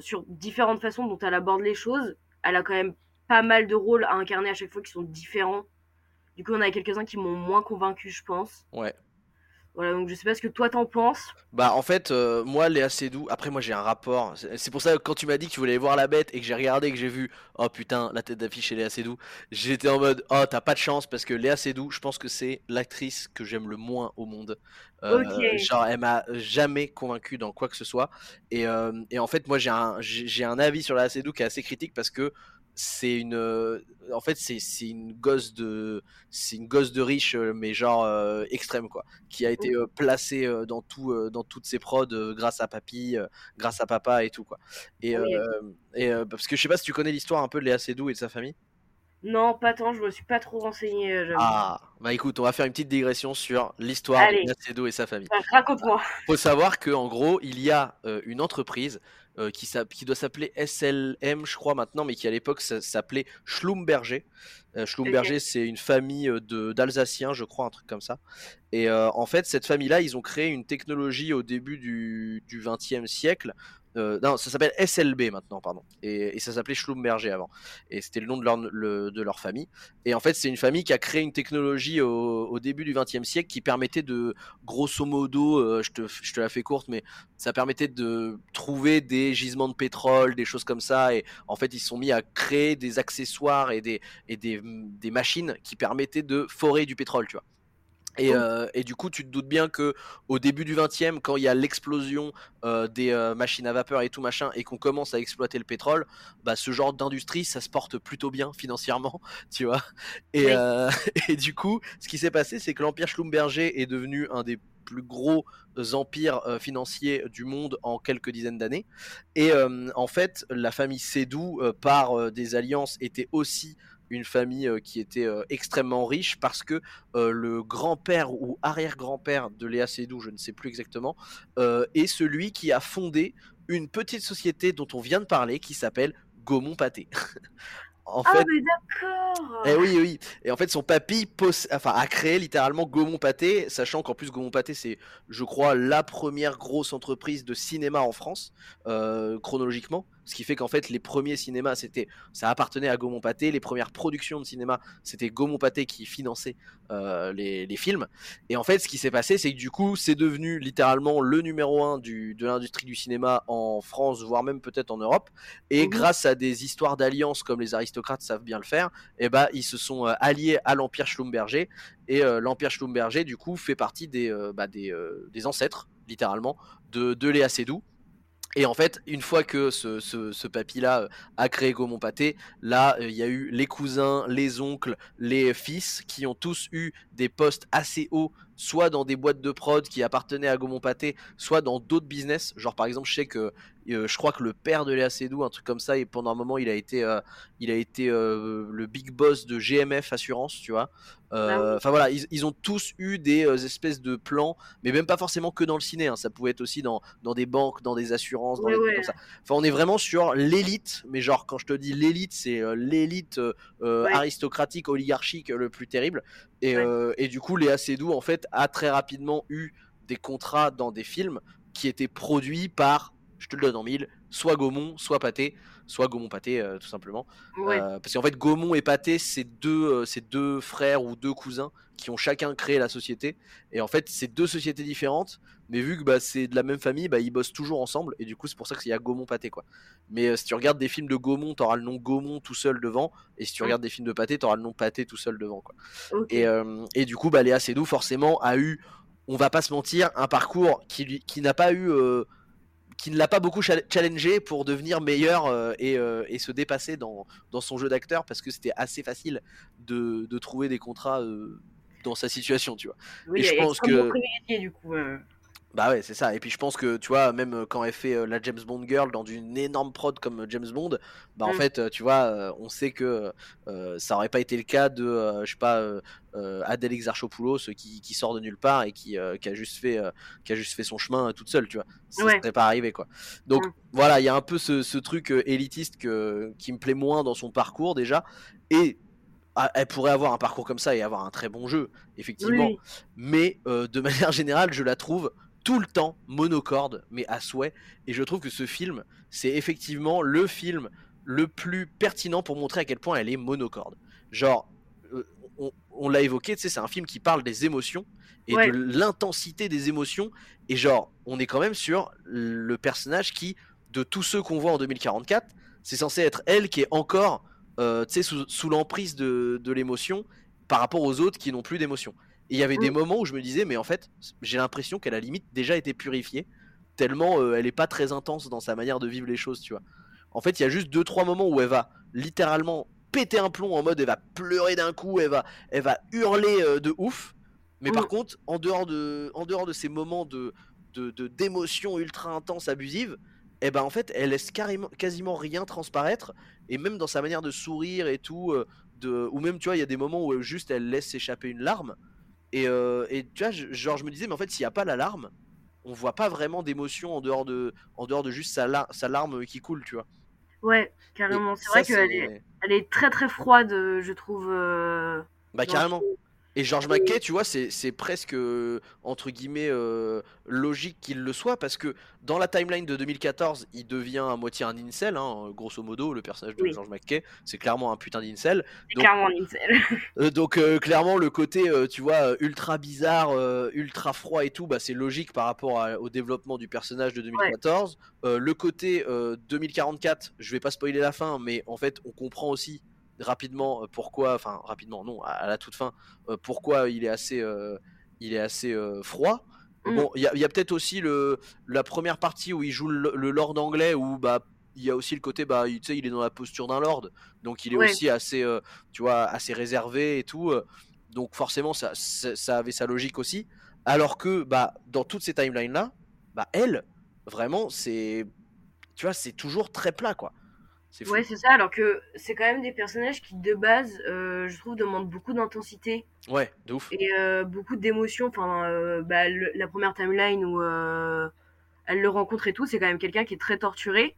sur différentes façons dont elle aborde les choses, elle a quand même pas mal de rôles à incarner à chaque fois qui sont différents. Du coup, on a quelques-uns qui m'ont moins convaincu, je pense. Ouais. Voilà, donc je sais pas ce que toi t'en penses. Bah en fait, euh, moi Léa Seydoux, après moi j'ai un rapport, c'est pour ça que quand tu m'as dit que tu voulais aller voir la bête et que j'ai regardé et que j'ai vu, oh putain, la tête d'affiche chez Léa Seydoux, j'étais en mode, oh t'as pas de chance parce que Léa Seydoux, je pense que c'est l'actrice que j'aime le moins au monde. Euh, Ok. genre elle m'a jamais convaincu dans quoi que ce soit. Et, euh, et en fait moi j'ai un, j'ai un avis sur Léa Seydoux qui est assez critique parce que c'est une euh, en fait c'est une gosse de c'est une gosse de riche euh, mais genre euh, extrême quoi qui a été euh, placée euh, dans tout dans toutes ses prods grâce à papy grâce à papa et tout quoi et, Oui. et parce que je sais pas si tu connais l'histoire un peu de Léa Seydoux et de sa famille Non, pas tant, je me suis pas trop j'avoue. ah bah écoute on va faire une petite digression sur l'histoire de Seydoux et sa famille Raconte-moi. faut savoir que en gros, il y a euh, une entreprise euh, qui, doit s'appeler SLM, je crois maintenant, mais qui à l'époque s'appelait Schlumberger. Euh, Schlumberger, c'est une famille euh, d'Alsaciens, je crois, un truc comme ça. Et euh, en fait, cette famille-là, ils ont créé une technologie au début du, 20e siècle. Euh, non, ça s'appelle SLB maintenant, pardon. Et, et ça s'appelait Schlumberger avant. Et c'était le nom de leur, le- de leur famille. Et en fait, c'est une famille qui a créé une technologie au, au début du 20e siècle qui permettait de, grosso modo, euh, je, te, je te la fais courte, mais ça permettait de trouver des gisements de pétrole, des choses comme ça. Et en fait, ils se sont mis à créer des accessoires et des, et des, des machines qui permettaient de forer du pétrole, tu vois. Et, euh, et du coup, tu te doutes bien que au début du 20e, quand il y a l'explosion euh, des euh, machines à vapeur et tout machin, et qu'on commence à exploiter le pétrole, bah ce genre d'industrie, ça se porte plutôt bien financièrement, tu vois. Et, Oui. et du coup, ce qui s'est passé, c'est que l'empire Schlumberger est devenu un des plus gros empires euh, financiers du monde en quelques dizaines d'années. Et euh, en fait, la famille euh, par des alliances, était aussi une famille euh, qui était euh, extrêmement riche parce que euh, le grand-père ou arrière-grand-père de Léa Seydoux, je ne sais plus exactement, est celui qui a fondé une petite société dont on vient de parler qui s'appelle Gaumont Pâté. en Ah, fait, mais d'accord. eh oui, oui. Et en fait, son papy enfin, a créé littéralement Gaumont Pâté, sachant qu'en plus Gaumont Pâté, c'est, je crois, la première grosse entreprise de cinéma en France, euh, chronologiquement. Ce qui fait qu'en fait, les premiers cinémas, c'était, ça appartenait à Gaumont Pâté. Les premières productions de cinéma, c'était Gaumont Pâté qui finançait euh, les, les films. Et en fait, ce qui s'est passé, c'est que du coup, c'est devenu littéralement le numéro un du, de l'industrie du cinéma en France, voire même peut-être en Europe. Et Mhm. grâce à des histoires d'alliance, comme les aristocrates savent bien le faire, eh ben, ils se sont euh, alliés à l'Empire Schlumberger. Et euh, l'Empire Schlumberger, du coup, fait partie des, bah, des, des ancêtres, littéralement, de, de Léa Seydoux. Et en fait, une fois que ce, papy-là euh, a créé Gaumont Pâté, là, euh, il y a eu les cousins, les oncles, les fils qui ont tous eu des postes assez hauts, soit dans des boîtes de prod qui appartenaient à Gaumont Pâté, soit dans d'autres business. Genre, par exemple, je sais que euh, je crois que le père de Léa Seydoux, un truc comme ça, et pendant un moment, il a été, euh, il a été euh, le big boss de GMF Assurance, tu vois. Ah oui. Enfin voilà, ils, ils ont tous eu des espèces de plans, mais même pas forcément que dans le ciné. hein. Ça pouvait être aussi dans, dans des banques, dans des assurances, dans des ouais. comme ça. Enfin, on est vraiment sur l'élite, mais genre quand je te dis l'élite, c'est l'élite Ouais. aristocratique, oligarchique le plus terrible. Et, Ouais. et du coup, Léa Seydoux en fait a très rapidement eu des contrats dans des films qui étaient produits par, je te le donne en mille, soit Gaumont, soit Pathé, soit Gaumont Pathé euh, tout simplement. Ouais. Euh, parce qu'en fait, Gaumont et Pathé, c'est deux, euh, c'est deux frères ou deux cousins qui ont chacun créé la société. Et en fait, c'est deux sociétés différentes, mais vu que bah, c'est de la même famille, bah, ils bossent toujours ensemble. Et du coup, c'est pour ça qu'il y a Gaumont Pathé. Quoi. Mais euh, si tu regardes des films de Gaumont, t'auras le nom Gaumont tout seul devant. Et si tu regardes des films de Pathé, t'auras le nom Pathé tout seul devant. Quoi. Et, euh, et du coup, bah, Léa Seydoux, forcément, a eu, on va pas se mentir, un parcours qui, lui- qui n'a pas eu. euh, qui ne l'a pas beaucoup chal- challengé pour devenir meilleur euh, et, euh, et se dépasser dans, dans son jeu d'acteur parce que c'était assez facile de, de trouver des contrats euh, dans sa situation, tu vois. oui, et je pense que- privilégiée, du coup. Bah ouais, c'est ça. Et puis je pense que, tu vois, même euh, quand elle fait euh, la James Bond Girl dans une énorme prod comme euh, James Bond, bah en Mm. fait, tu vois, euh, on sait que euh, ça aurait pas été le cas de, je sais pas, Adèle Exarchopoulos qui, qui sort de nulle part et qui, qui a juste fait, qui a juste fait son chemin toute seule, tu vois. Ça Ouais. serait pas arrivé, quoi. Donc Mm. voilà, il y a un peu ce, ce truc élitiste que, qui me plaît moins dans son parcours déjà. Et ah, elle pourrait avoir un parcours comme ça et avoir un très bon jeu, effectivement Oui. mais euh, de manière générale, je la trouve tout le temps monocorde, mais à souhait. Et je trouve que ce film, c'est effectivement le film le plus pertinent pour montrer à quel point elle est monocorde. Genre, euh, on, on l'a évoqué, tu sais, c'est un film qui parle des émotions et Ouais. de l'intensité des émotions. Et genre, on est quand même sur le personnage qui, de tous ceux qu'on voit en 2044, c'est censé être elle qui est encore, euh, tu sais, sous, sous l'emprise de, de l'émotion par rapport aux autres qui n'ont plus d'émotion. Et il y avait des Mm. moments où je me disais, mais en fait, j'ai l'impression qu'elle a limite déjà été purifiée, tellement euh, elle est pas très intense dans sa manière de vivre les choses, tu vois. En fait, il y a juste deux trois moments où elle va littéralement péter un plomb en mode elle va pleurer d'un coup, elle va, elle va hurler euh, de ouf. Mais par Mm. contre, en dehors de, en dehors de ces moments de, d'émotions ultra intenses, abusives, eh ben en fait, elle laisse carrément, quasiment rien transparaître. Et même dans sa manière de sourire et tout, euh, de, ou même tu vois, il y a des moments où juste elle laisse s'échapper une larme. Et, euh, et tu vois, je- genre je me disais, mais en fait, s'il n'y a pas la larme, on voit pas vraiment d'émotion en dehors de, en dehors de juste sa, sa larme qui coule, tu vois. Ouais, carrément. C'est vrai qu'elle est, elle est très très froide, je trouve. euh, Bah carrément. Et George McKay, tu vois, c'est presque euh, entre guillemets euh, logique qu'il le soit parce que dans la timeline de 2014, il devient à moitié un incel, hein, grosso modo, le personnage de Oui. George McKay, c'est clairement un putain d'incel. Clairement un incel. Euh, donc euh, clairement le côté, tu vois, ultra bizarre, ultra froid et tout, bah c'est logique par rapport à- au développement du personnage de 2014. Euh, le côté euh, 2044, je vais pas spoiler la fin, mais en fait on comprend aussi rapidement euh, pourquoi, enfin rapidement non, à, la toute fin, euh, pourquoi il est assez, euh, il est assez froid. Mm. Bon, il y a, peut-être aussi le, la première partie où il joue le, le lord anglais où bah il y a aussi le côté bah il- tu sais il est dans la posture d'un lord donc il est Ouais. aussi assez euh, tu vois assez réservé et tout euh, donc forcément ça, ça ça avait sa logique aussi alors que bah dans toutes ces timelines là bah elle vraiment c'est tu vois c'est toujours très plat quoi c'est Ouais, c'est ça. Alors que c'est quand même des personnages qui, de base, euh, je trouve, demandent beaucoup d'intensité ouais de ouf et euh, beaucoup d'émotions. Enfin, euh, bah, le- la première timeline où elle le rencontre et tout, c'est quand même quelqu'un qui est très torturé.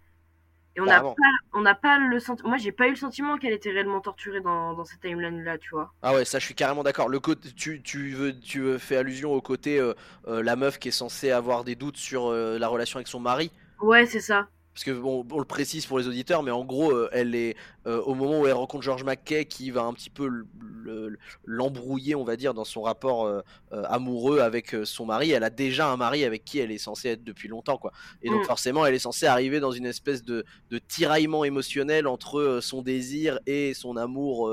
Et on n'a pas, pas le sentiment. Moi, j'ai pas eu le sentiment qu'elle était réellement torturée dans, dans cette timeline-là, tu vois. Ah ouais, ça je suis carrément d'accord. Le côté, tu, tu veux, tu veux fais allusion au côté euh, euh, la meuf qui est censée avoir des doutes sur euh, la relation avec son mari. Ouais, c'est ça. Parce que bon, on le précise pour les auditeurs, mais en gros, euh, elle est euh, au moment où elle rencontre George McKay, qui va un petit peu le- le- l'embrouiller, on va dire, dans son rapport euh, amoureux avec son mari. Elle a déjà un mari avec qui elle est censée être depuis longtemps, quoi. Et donc Mm. forcément, elle est censée arriver dans une espèce de, de tiraillement émotionnel entre son désir et son amour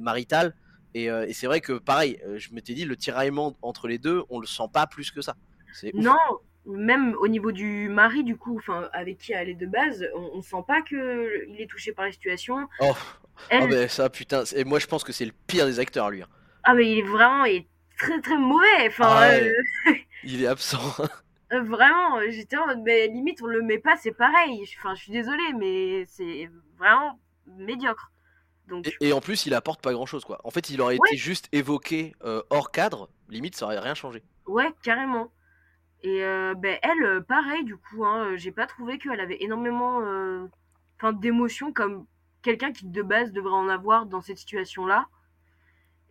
marital. Et, et c'est vrai que pareil, je m'étais dit, le tiraillement entre les deux, on le sent pas plus que ça. Non, même au niveau du mari, du coup, enfin, avec qui elle est de base, on, on sent pas que il est touché par la situation. Oh, Elle, Ah ben ça putain, et moi je pense que c'est le pire des acteurs lui. hein. ah mais il est vraiment, il est très très mauvais. Enfin, Ah ouais. euh, Il est absent. euh, vraiment, j'étais en mode, mais limite on le met pas, c'est pareil. Enfin, je suis désolée, mais c'est vraiment médiocre. Donc, et, et en plus il apporte pas grand chose quoi. En fait il aurait Ouais. été juste évoqué euh, hors cadre, limite ça aurait rien changé. ouais, carrément. Et euh, ben elle, euh, pareil, du coup, hein, euh, j'ai pas trouvé qu'elle avait énormément, d'émotions comme quelqu'un qui de base devrait en avoir dans cette situation-là.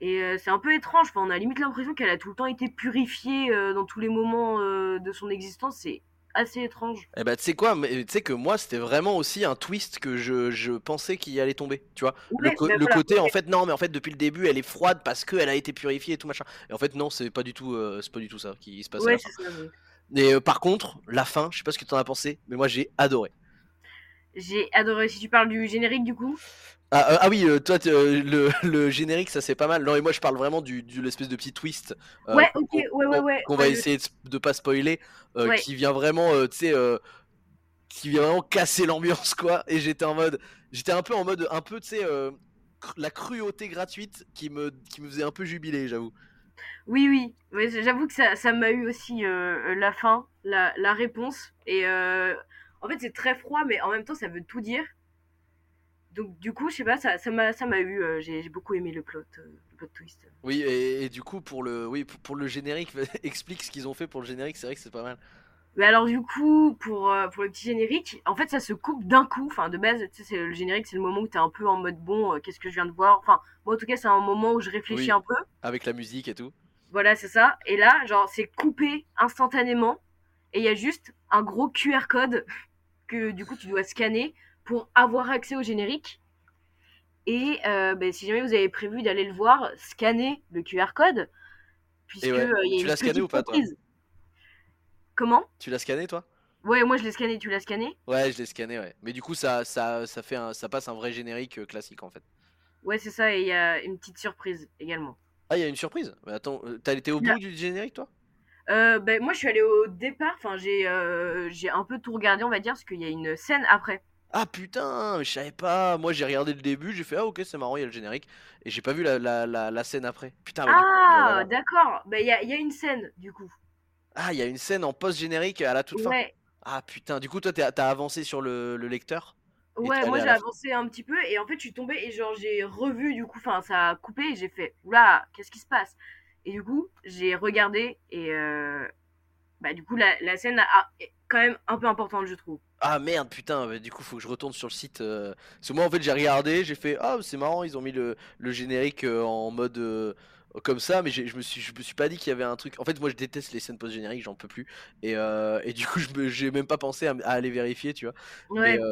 Et c'est un peu étrange. On a limite l'impression qu'elle a tout le temps été purifiée dans tous les moments de son existence. C'est assez étrange. Et bah tu sais quoi, mais tu sais que moi c'était vraiment aussi un twist que je, je pensais qu'il allait tomber, tu vois. le, Ouais, co- le voilà. côté en fait non mais en fait depuis le début elle est froide parce qu'elle a été purifiée et tout machin. Et en fait non c'est pas du tout euh, c'est pas du tout ça qui se passe à Ouais, la fin. c'est ça. ouais. Et euh, par contre la fin, je sais pas ce que t'en as pensé, mais moi j'ai adoré. J'ai adoré. Si tu parles du générique, du coup. Ah, euh, ah oui, euh, toi, euh, le, le générique, ça c'est pas mal. Non, et moi je parle vraiment du, du l'espèce de petit twist. Ouais, qu'on- ok, ouais, ouais, qu'on- ouais, Qu'on va ouais, essayer de, de pas spoiler, Ouais. qui vient vraiment, tu sais, qui vient vraiment casser l'ambiance, quoi. Et j'étais en mode, j'étais un peu en mode, un peu, tu sais, cr- la cruauté gratuite qui me, qui me faisait un peu jubiler, j'avoue. Oui, oui. J'avoue que ça, ça m'a eu aussi la fin, la, la réponse. Et en fait, c'est très froid, mais en même temps, ça veut tout dire. Donc, du coup, je sais pas, ça m'a ça m'a eu. euh, J'ai beaucoup aimé le plot, euh, le plot twist. Oui, et, et du coup, pour le, oui, pour, pour le générique, explique ce qu'ils ont fait pour le générique, c'est vrai que c'est pas mal. Mais alors, du coup, pour, euh, pour le petit générique, en fait, ça se coupe d'un coup. Enfin, de base, tu sais, c'est- le générique, c'est le moment où t'es un peu en mode bon, qu'est-ce que je viens de voir? Enfin, moi, en tout cas, c'est un moment où je réfléchis Oui. un peu. Avec la musique et tout. Voilà, c'est ça. Et là, genre, c'est coupé instantanément. Et il y a juste un gros QR code que du coup tu dois scanner pour avoir accès au générique. Et euh, ben, si jamais vous avez prévu d'aller le voir, scannez le QR code. Puisque ouais, euh, y a tu l'as scanné ou pas, toi. Comment? Tu l'as scanné toi? Ouais, moi je l'ai scanné, tu l'as scanné? Ouais, je l'ai scanné, ouais. Mais du coup, ça, ça, ça fait un, ça passe un vrai générique euh, classique en fait. Ouais, c'est ça, et il y a une petite surprise également. Ah, il y a une surprise? Mais attends, t'as été au Là. bout du générique toi? Euh, ben, moi je suis allée au départ, enfin j'ai euh, j'ai un peu tout regardé, on va dire, parce qu'il y a une scène après. Ah putain, je savais pas. Moi, j'ai regardé le début, j'ai fait ah ok, c'est marrant, il y a le générique, et j'ai pas vu la, la, la, la scène après. Putain, bah, Ah, d'accord, ben il y a, y a une scène du coup. Ah, il y a une scène en post générique à la toute fin. Ah putain, du coup, toi, t'as avancé sur le, le lecteur ouais, moi j'ai avancé un petit peu, et en fait je suis tombée, et genre j'ai revu du coup, enfin ça a coupé, et j'ai fait, oula, qu'est-ce qui se passe? Et du coup, j'ai regardé, et euh, bah du coup la, la scène a- est quand même un peu importante, je trouve. Ah merde, putain, bah, du coup, faut que je retourne sur le site. euh, Parce que moi, en fait, j'ai regardé, j'ai fait ah, c'est marrant, ils ont mis le, le générique euh, en mode euh, comme ça, mais je me suis, je me suis pas dit qu'il y avait un truc. En fait, moi, je déteste les scènes post génériques, j'en peux plus. Et, et du coup, j'ai même pas pensé à, à aller vérifier, tu vois. Mais, Ouais,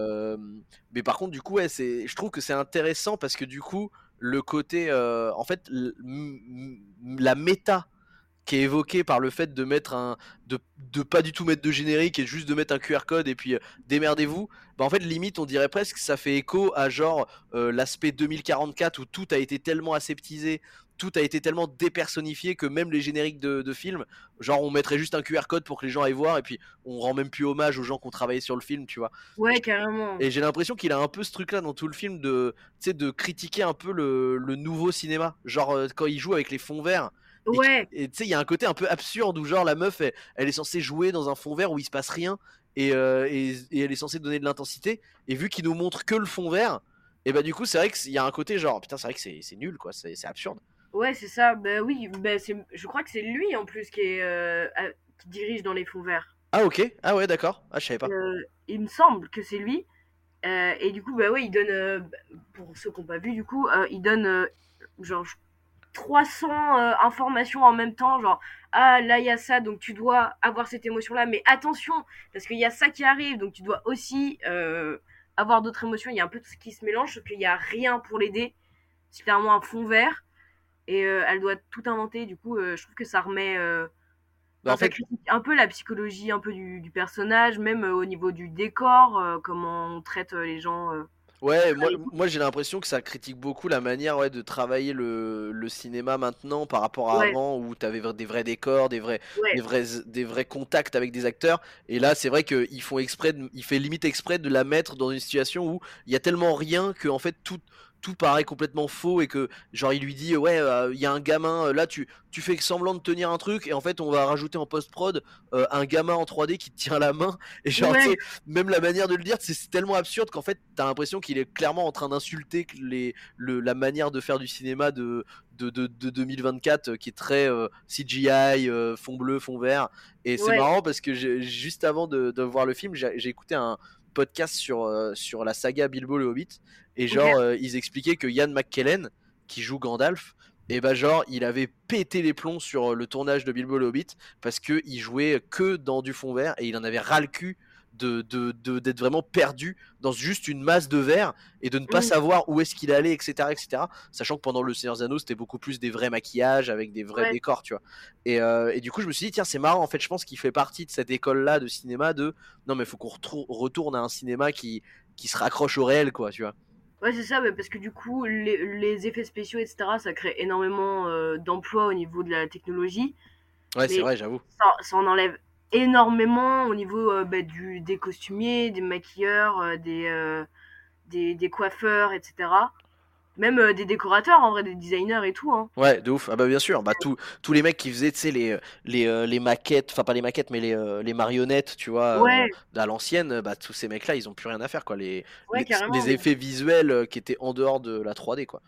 mais par contre, du coup, ouais, je trouve que c'est intéressant parce que du coup, le côté, euh, en fait, la méta qui est évoquée par le fait de mettre un, de, de pas du tout mettre de générique et juste de mettre un QR code et puis euh, démerdez-vous. Bah en fait, limite, on dirait presque que ça fait écho à genre euh, l'aspect 2044 où tout a été tellement aseptisé. Tout a été tellement dépersonnifié que même les génériques de, de films, genre on mettrait juste un QR code pour que les gens aillent voir et puis on rend même plus hommage aux gens qui ont travaillé sur le film, tu vois. ouais, carrément. Et j'ai l'impression qu'il a un peu ce truc-là dans tout le film de, de critiquer un peu le, le nouveau cinéma. Genre euh, quand il joue avec les fonds verts. Et, Ouais, et tu sais, il y a un côté un peu absurde où genre la meuf, elle, elle est censée jouer dans un fond vert où il se passe rien et, euh, et, et elle est censée donner de l'intensité. Et vu qu'il nous montre que le fond vert, et bah du coup c'est vrai qu'il y a un côté genre putain c'est vrai que c'est nul quoi, c'est absurde. Ouais, c'est ça. Bah oui, bah c'est, je crois que c'est lui en plus qui est euh, à- qui dirige dans les fonds verts. Ah ok, ah ouais d'accord, ah je savais pas. Euh, il me semble que c'est lui. Euh, et du coup, bah ouais, il donne, euh, pour ceux qui n'ont pas vu, du coup, euh, il donne euh, genre 300 euh, informations en même temps, genre ah là il y a ça, donc tu dois avoir cette émotion-là, mais attention parce qu'il y a ça qui arrive, donc tu dois aussi euh, avoir d'autres émotions. Il y a un peu tout ce qui se mélange, sauf qu'il n'y a rien pour l'aider. C'est clairement un fond vert et euh, elle doit tout inventer. Du coup, euh, je trouve que ça remet euh, Bah, en fait, un peu la psychologie un peu du, du personnage, même euh, au niveau du décor, comment on traite les gens. Ouais, moi, j'ai l'impression que ça critique beaucoup la manière ouais, de travailler le, le cinéma maintenant par rapport à Ouais. avant où tu avais des vrais décors, des vrais, Ouais, des vrais, des vrais contacts avec des acteurs. Et là, c'est vrai qu'ils font exprès, de- il fait limite exprès de la mettre dans une situation où il y a tellement rien que en fait tout, tout paraît complètement faux et que genre il lui dit ouais euh, il y a un gamin euh, là tu tu fais semblant de tenir un truc et en fait on va rajouter en post prod un gamin en 3D qui te tient la main et genre Ouais. même la manière de le dire c'est tellement absurde qu'en fait t'as l'impression qu'il est clairement en train d'insulter les le, la manière de faire du cinéma de de, de, de 2024 euh, qui est très euh, CGI euh, fond bleu fond vert et c'est Ouais. marrant parce que juste avant de, de voir le film j'ai j'ai écouté un podcast sur euh, sur la saga Bilbo le Hobbit et genre euh, ils expliquaient que Ian McKellen qui joue Gandalf et bah genre il avait pété les plombs sur euh, le tournage de Bilbo le Hobbit parce que il jouait que dans du fond vert et il en avait ras le cul de de- de- d'être vraiment perdu dans juste une masse de verre et de ne pas Mm. savoir où est-ce qu'il allait etc etc sachant que pendant le Seigneur des Anneaux c'était beaucoup plus des vrais maquillages avec des vrais Ouais. décors tu vois et, euh, et du coup je me suis dit tiens c'est marrant en fait je pense qu'il fait partie de cette école là de cinéma de non mais faut qu'on retourne à un cinéma qui qui se raccroche au réel quoi tu vois ouais, c'est ça, mais parce que du coup, les, les effets spéciaux, etc., ça crée énormément euh, d'emplois au niveau de la technologie. ouais c'est vrai j'avoue Ça, ça en enlève énormément au niveau euh, bah, du, des costumiers, des maquilleurs, euh, des, euh, des, des coiffeurs, etc. Même euh, des décorateurs, en vrai, des designers et tout. Hein. Ouais, de ouf. Ah bah bien sûr. Bah tous tous les mecs qui faisaient, tu sais, les les euh, les maquettes, enfin pas les maquettes, mais les euh, les marionnettes, tu vois, Ouais, à l'ancienne. Bah tous ces mecs-là, ils ont plus rien à faire, quoi. Les ouais, les, effets visuels qui étaient en dehors de la 3D, quoi.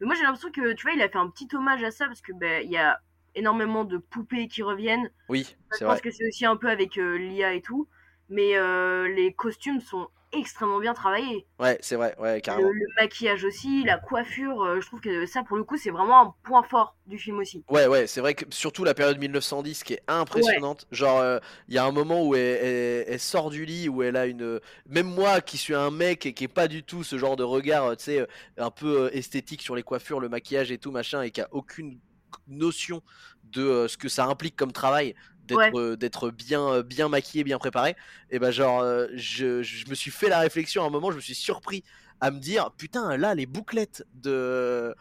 Mais moi j'ai l'impression que tu vois, il a fait un petit hommage à ça parce que ben il y a énormément de poupées qui reviennent. Oui, Je c'est pense vrai. que c'est aussi un peu avec l'IA et tout. Mais euh, les costumes sont extrêmement bien travaillé. Ouais, c'est vrai, ouais, carrément. Le, le maquillage aussi, la coiffure, euh, je trouve que ça, pour le coup, c'est vraiment un point fort du film aussi. Ouais, ouais, c'est vrai que surtout la période 1910 qui est impressionnante. Genre, euh, il y a un moment où elle, elle- elle sort du lit, où elle a une. Même moi qui suis un mec et qui est pas du tout ce genre de regard, tu sais, un peu esthétique sur les coiffures, le maquillage et tout, machin, et qui a aucune notion de euh, ce que ça implique comme travail. D'être Ouais. bien, euh, bien maquillé, bien préparé. Et ben, genre, euh, je, je me suis fait la réflexion à un moment, je me suis surpris à me dire, putain, là, les bouclettes de,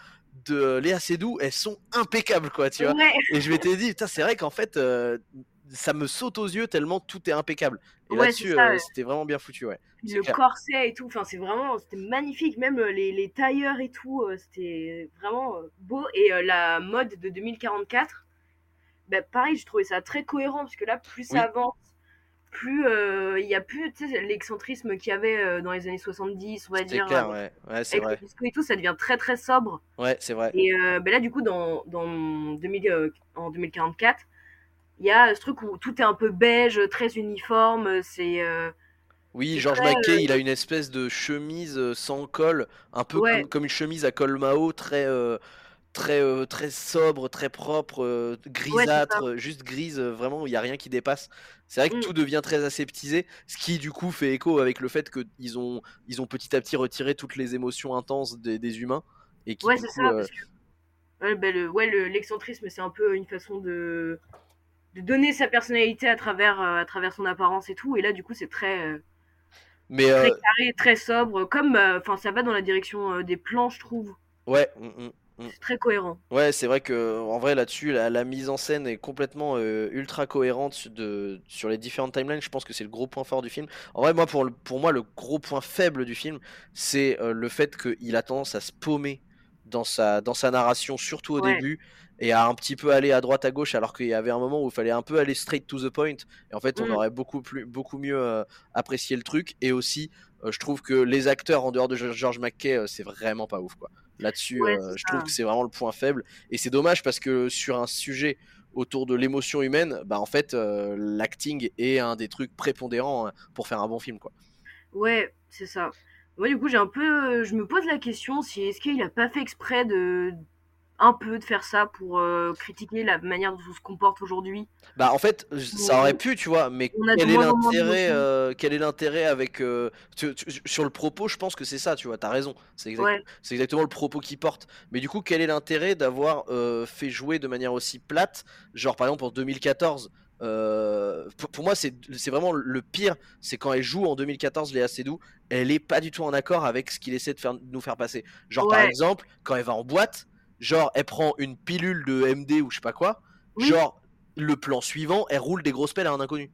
de Léa Seydoux, elles sont impeccables, quoi, tu vois. Ouais, Et je m'étais dit, putain, c'est vrai qu'en fait, euh, ça me saute aux yeux tellement tout est impeccable. Et Ouais, là-dessus, euh, ouais. c'était vraiment bien foutu, ouais. Le clair. corset et tout, enfin, c'est vraiment, c'était magnifique. Même les, les tailleurs et tout, c'était vraiment beau. Et euh, la mode de 2044, bah, pareil, j'ai trouvé ça très cohérent parce que là, plus Oui. ça avance, plus euh, il y a plus l'excentrisme qu'il y avait euh, dans les années 70, on va C'est dire. clair, euh, ouais. Ouais, c'est avec vrai. le et tout, ça devient très très sobre. Ouais, c'est vrai. Et euh, ben là, du coup, dans, dans 2000, euh, en 2044, il y a ce truc où tout est un peu beige, très uniforme. C'est. euh, Oui, Georges Mackay, il a une espèce de chemise euh, sans col, un peu Ouais. comme, comme une chemise à col Mao, très, euh, très, euh, très sobre, très propre, euh, grisâtre, juste grise, euh, vraiment, il n'y a rien qui dépasse. C'est vrai que Mm. tout devient très aseptisé, ce qui du coup fait écho avec le fait qu'ils ont, ils ont petit à petit retiré toutes les émotions intenses des, des humains. Et qui, Ouais, c'est ça. Parce que, ouais, ben, le, ouais, le- l'excentrisme, c'est un peu une façon de, de donner sa personnalité à travers, à travers son apparence et tout. Et là, du coup, c'est très, Mais très carré, très sobre. Comme. Enfin, ça va dans la direction des plans, je trouve. ouais, mm, mm, mm. C'est très cohérent. Ouais, c'est vrai que en vrai là-dessus, la, la mise en scène est complètement euh, ultra cohérente de, sur les différentes timelines. Je pense que c'est le gros point fort du film. En vrai, moi pour, le- pour moi, le gros point faible du film, c'est euh, le fait qu'il a tendance à se paumer dans sa, dans sa narration, surtout au Ouais. début, et à un petit peu aller à droite à gauche, alors qu'il y avait un moment où il fallait un peu aller straight to the point. Et en fait, on Mm. aurait beaucoup plus, beaucoup mieux euh, apprécié le truc. Et aussi, je trouve que les acteurs en dehors de George McKay, euh, c'est vraiment pas ouf quoi. Là-dessus, Ouais, euh, je trouve que c'est vraiment le point faible. Et c'est dommage parce que sur un sujet autour de l'émotion humaine, bah en fait, euh, l'acting est un des trucs prépondérants hein, pour faire un bon film, quoi. Ouais, c'est ça. Moi, du coup, j'ai un peu. Je me pose la question si est-ce qu'il a pas fait exprès de. Un peu de faire ça pour euh, critiquer la manière dont on se comporte aujourd'hui. Bah en fait, ça aurait pu, tu vois, mais quel est l'intérêt euh, Quel est l'intérêt avec euh, tu- tu- sur le propos Je pense que c'est ça, tu vois. T'as raison. C'est exact- Ouais, c'est exactement le propos qui porte. Mais du coup, quel est l'intérêt d'avoir fait jouer de manière aussi plate, genre par exemple en 2014 euh, pour, pour moi, c'est c'est vraiment le pire, c'est quand elle joue en 2014, Léa Seydoux, elle est pas du tout en accord avec ce qu'il essaie de faire, nous faire passer. Genre par exemple, quand elle va en boîte, genre elle prend une pilule de MD ou je sais pas quoi, Oui. genre le plan suivant, elle roule des grosses pelles à un inconnu.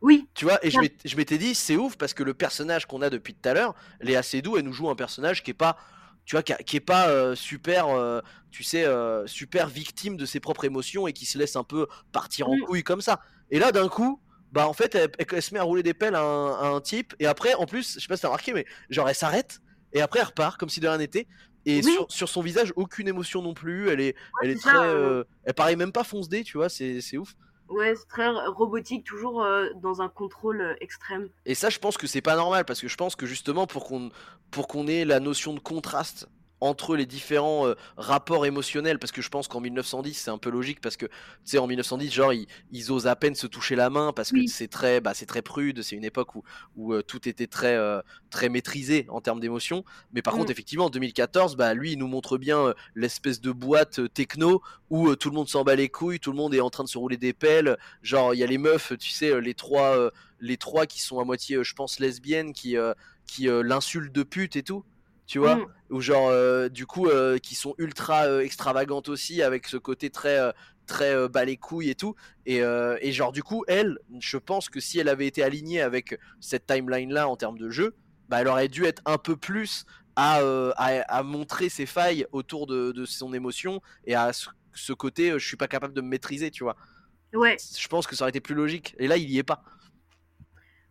oui, Tu vois, et je Ouais. m'étais- je m'étais dit, c'est ouf parce que le personnage qu'on a depuis tout à l'heure, Léa Seydoux, elle nous joue un personnage qui est pas, tu vois, qui, a- qui est pas euh, super, euh, tu sais, euh, super victime de ses propres émotions et qui se laisse un peu partir en Mm. couille comme ça. Et là, d'un coup, bah en fait, elle, elle- elle se met à rouler des pelles à un, à un type et après, en plus, je sais pas si t'as remarqué, mais genre elle s'arrête et après elle repart comme si de rien n'était. Et Oui. sur, sur son visage, aucune émotion non plus. Elle est, elle est très, ça, euh. euh, elle paraît même pas fonce dé, tu vois. C'est ouf. ouais, c'est très robotique, toujours euh, dans un contrôle extrême. Et ça, je pense que c'est pas normal parce que je pense que justement pour qu'on pour qu'on ait la notion de contraste entre les différents euh, rapports émotionnels, parce que je pense qu'en 1910 c'est un peu logique parce que tu sais en 1910 genre ils, ils osent à peine se toucher la main parce que Oui. c'est très bah, c'est très prude, c'est une époque où où euh, tout était très euh, très maîtrisé en termes d'émotion. Mais par Mm. contre effectivement en 2014 bah lui il nous montre bien l'espèce de boîte techno où tout le monde s'en bat les couilles, tout le monde est en train de se rouler des pelles, genre il y a les meufs, tu sais les trois les trois qui sont à moitié, je pense, lesbiennes, qui, qui l'insultent de pute et tout, tu vois, Mm. ou genre, euh, du coup, euh, qui sont ultra euh, extravagantes aussi, avec ce côté très, très bas les couilles et tout, et, et genre, du coup, elle, je pense que si elle avait été alignée avec cette timeline-là en termes de jeu, bah, elle aurait dû être un peu plus à, à, à montrer ses failles autour de, de son émotion et à ce, ce côté, je suis pas capable de me maîtriser, tu vois. Ouais, Je pense que ça aurait été plus logique, et là, il y est pas.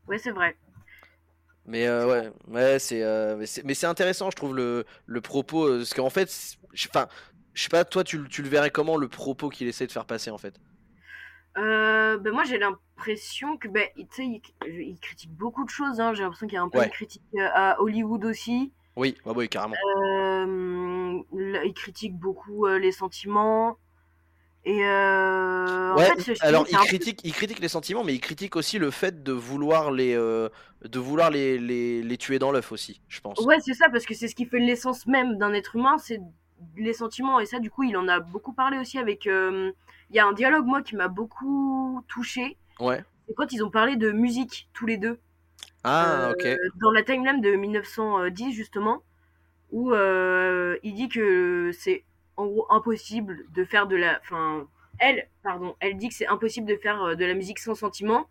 ouais, c'est vrai. Mais euh, ouais, ouais, c'est, euh, mais c'est, intéressant, je trouve le, le propos, euh, parce qu'en fait, enfin, je sais pas, toi, tu, le- tu le verrais comment le propos qu'il essaie de faire passer en fait? Euh, ben moi j'ai l'impression que ben il, il critique beaucoup de choses hein. j'ai l'impression qu'il y a un peu Ouais. de critique à Hollywood aussi Oui, bah oui, carrément. Il critique beaucoup les sentiments et euh, en fait ce alors il peu- critique, il critique les sentiments, mais il critique aussi le fait de vouloir les, euh, de vouloir les, les, les tuer dans l'œuf aussi, je pense. ouais c'est ça parce que c'est ce qui fait l'essence même d'un être humain c'est les sentiments et ça du coup il en a beaucoup parlé aussi avec euh, il y a un dialogue moi qui m'a beaucoup touché Ouais. c'est quand ils ont parlé de musique tous les deux Ah, ok. dans la timeline de 1910 justement, où il dit que c'est en gros impossible de faire de la, enfin elle, pardon, elle dit que c'est impossible de faire euh, de la musique sans sentiment,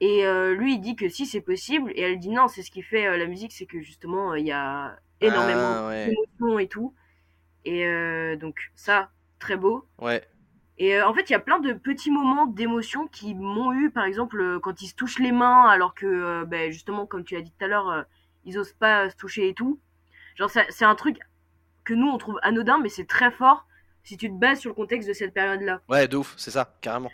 et euh, lui il dit que si c'est possible, et elle dit non, c'est ce qui fait euh, la musique, c'est que justement il y a énormément Ah, ouais. d'émotions et tout, et donc ça très beau. Ouais. Et en fait, il y a plein de petits moments d'émotion qui m'ont eu, par exemple, quand ils se touchent les mains, alors que, ben, justement, comme tu l'as dit tout à l'heure, ils osent pas se toucher et tout. Genre, c'est un truc que nous, on trouve anodin, mais c'est très fort si tu te bases sur le contexte de cette période-là. Ouais, de ouf, c'est ça, carrément.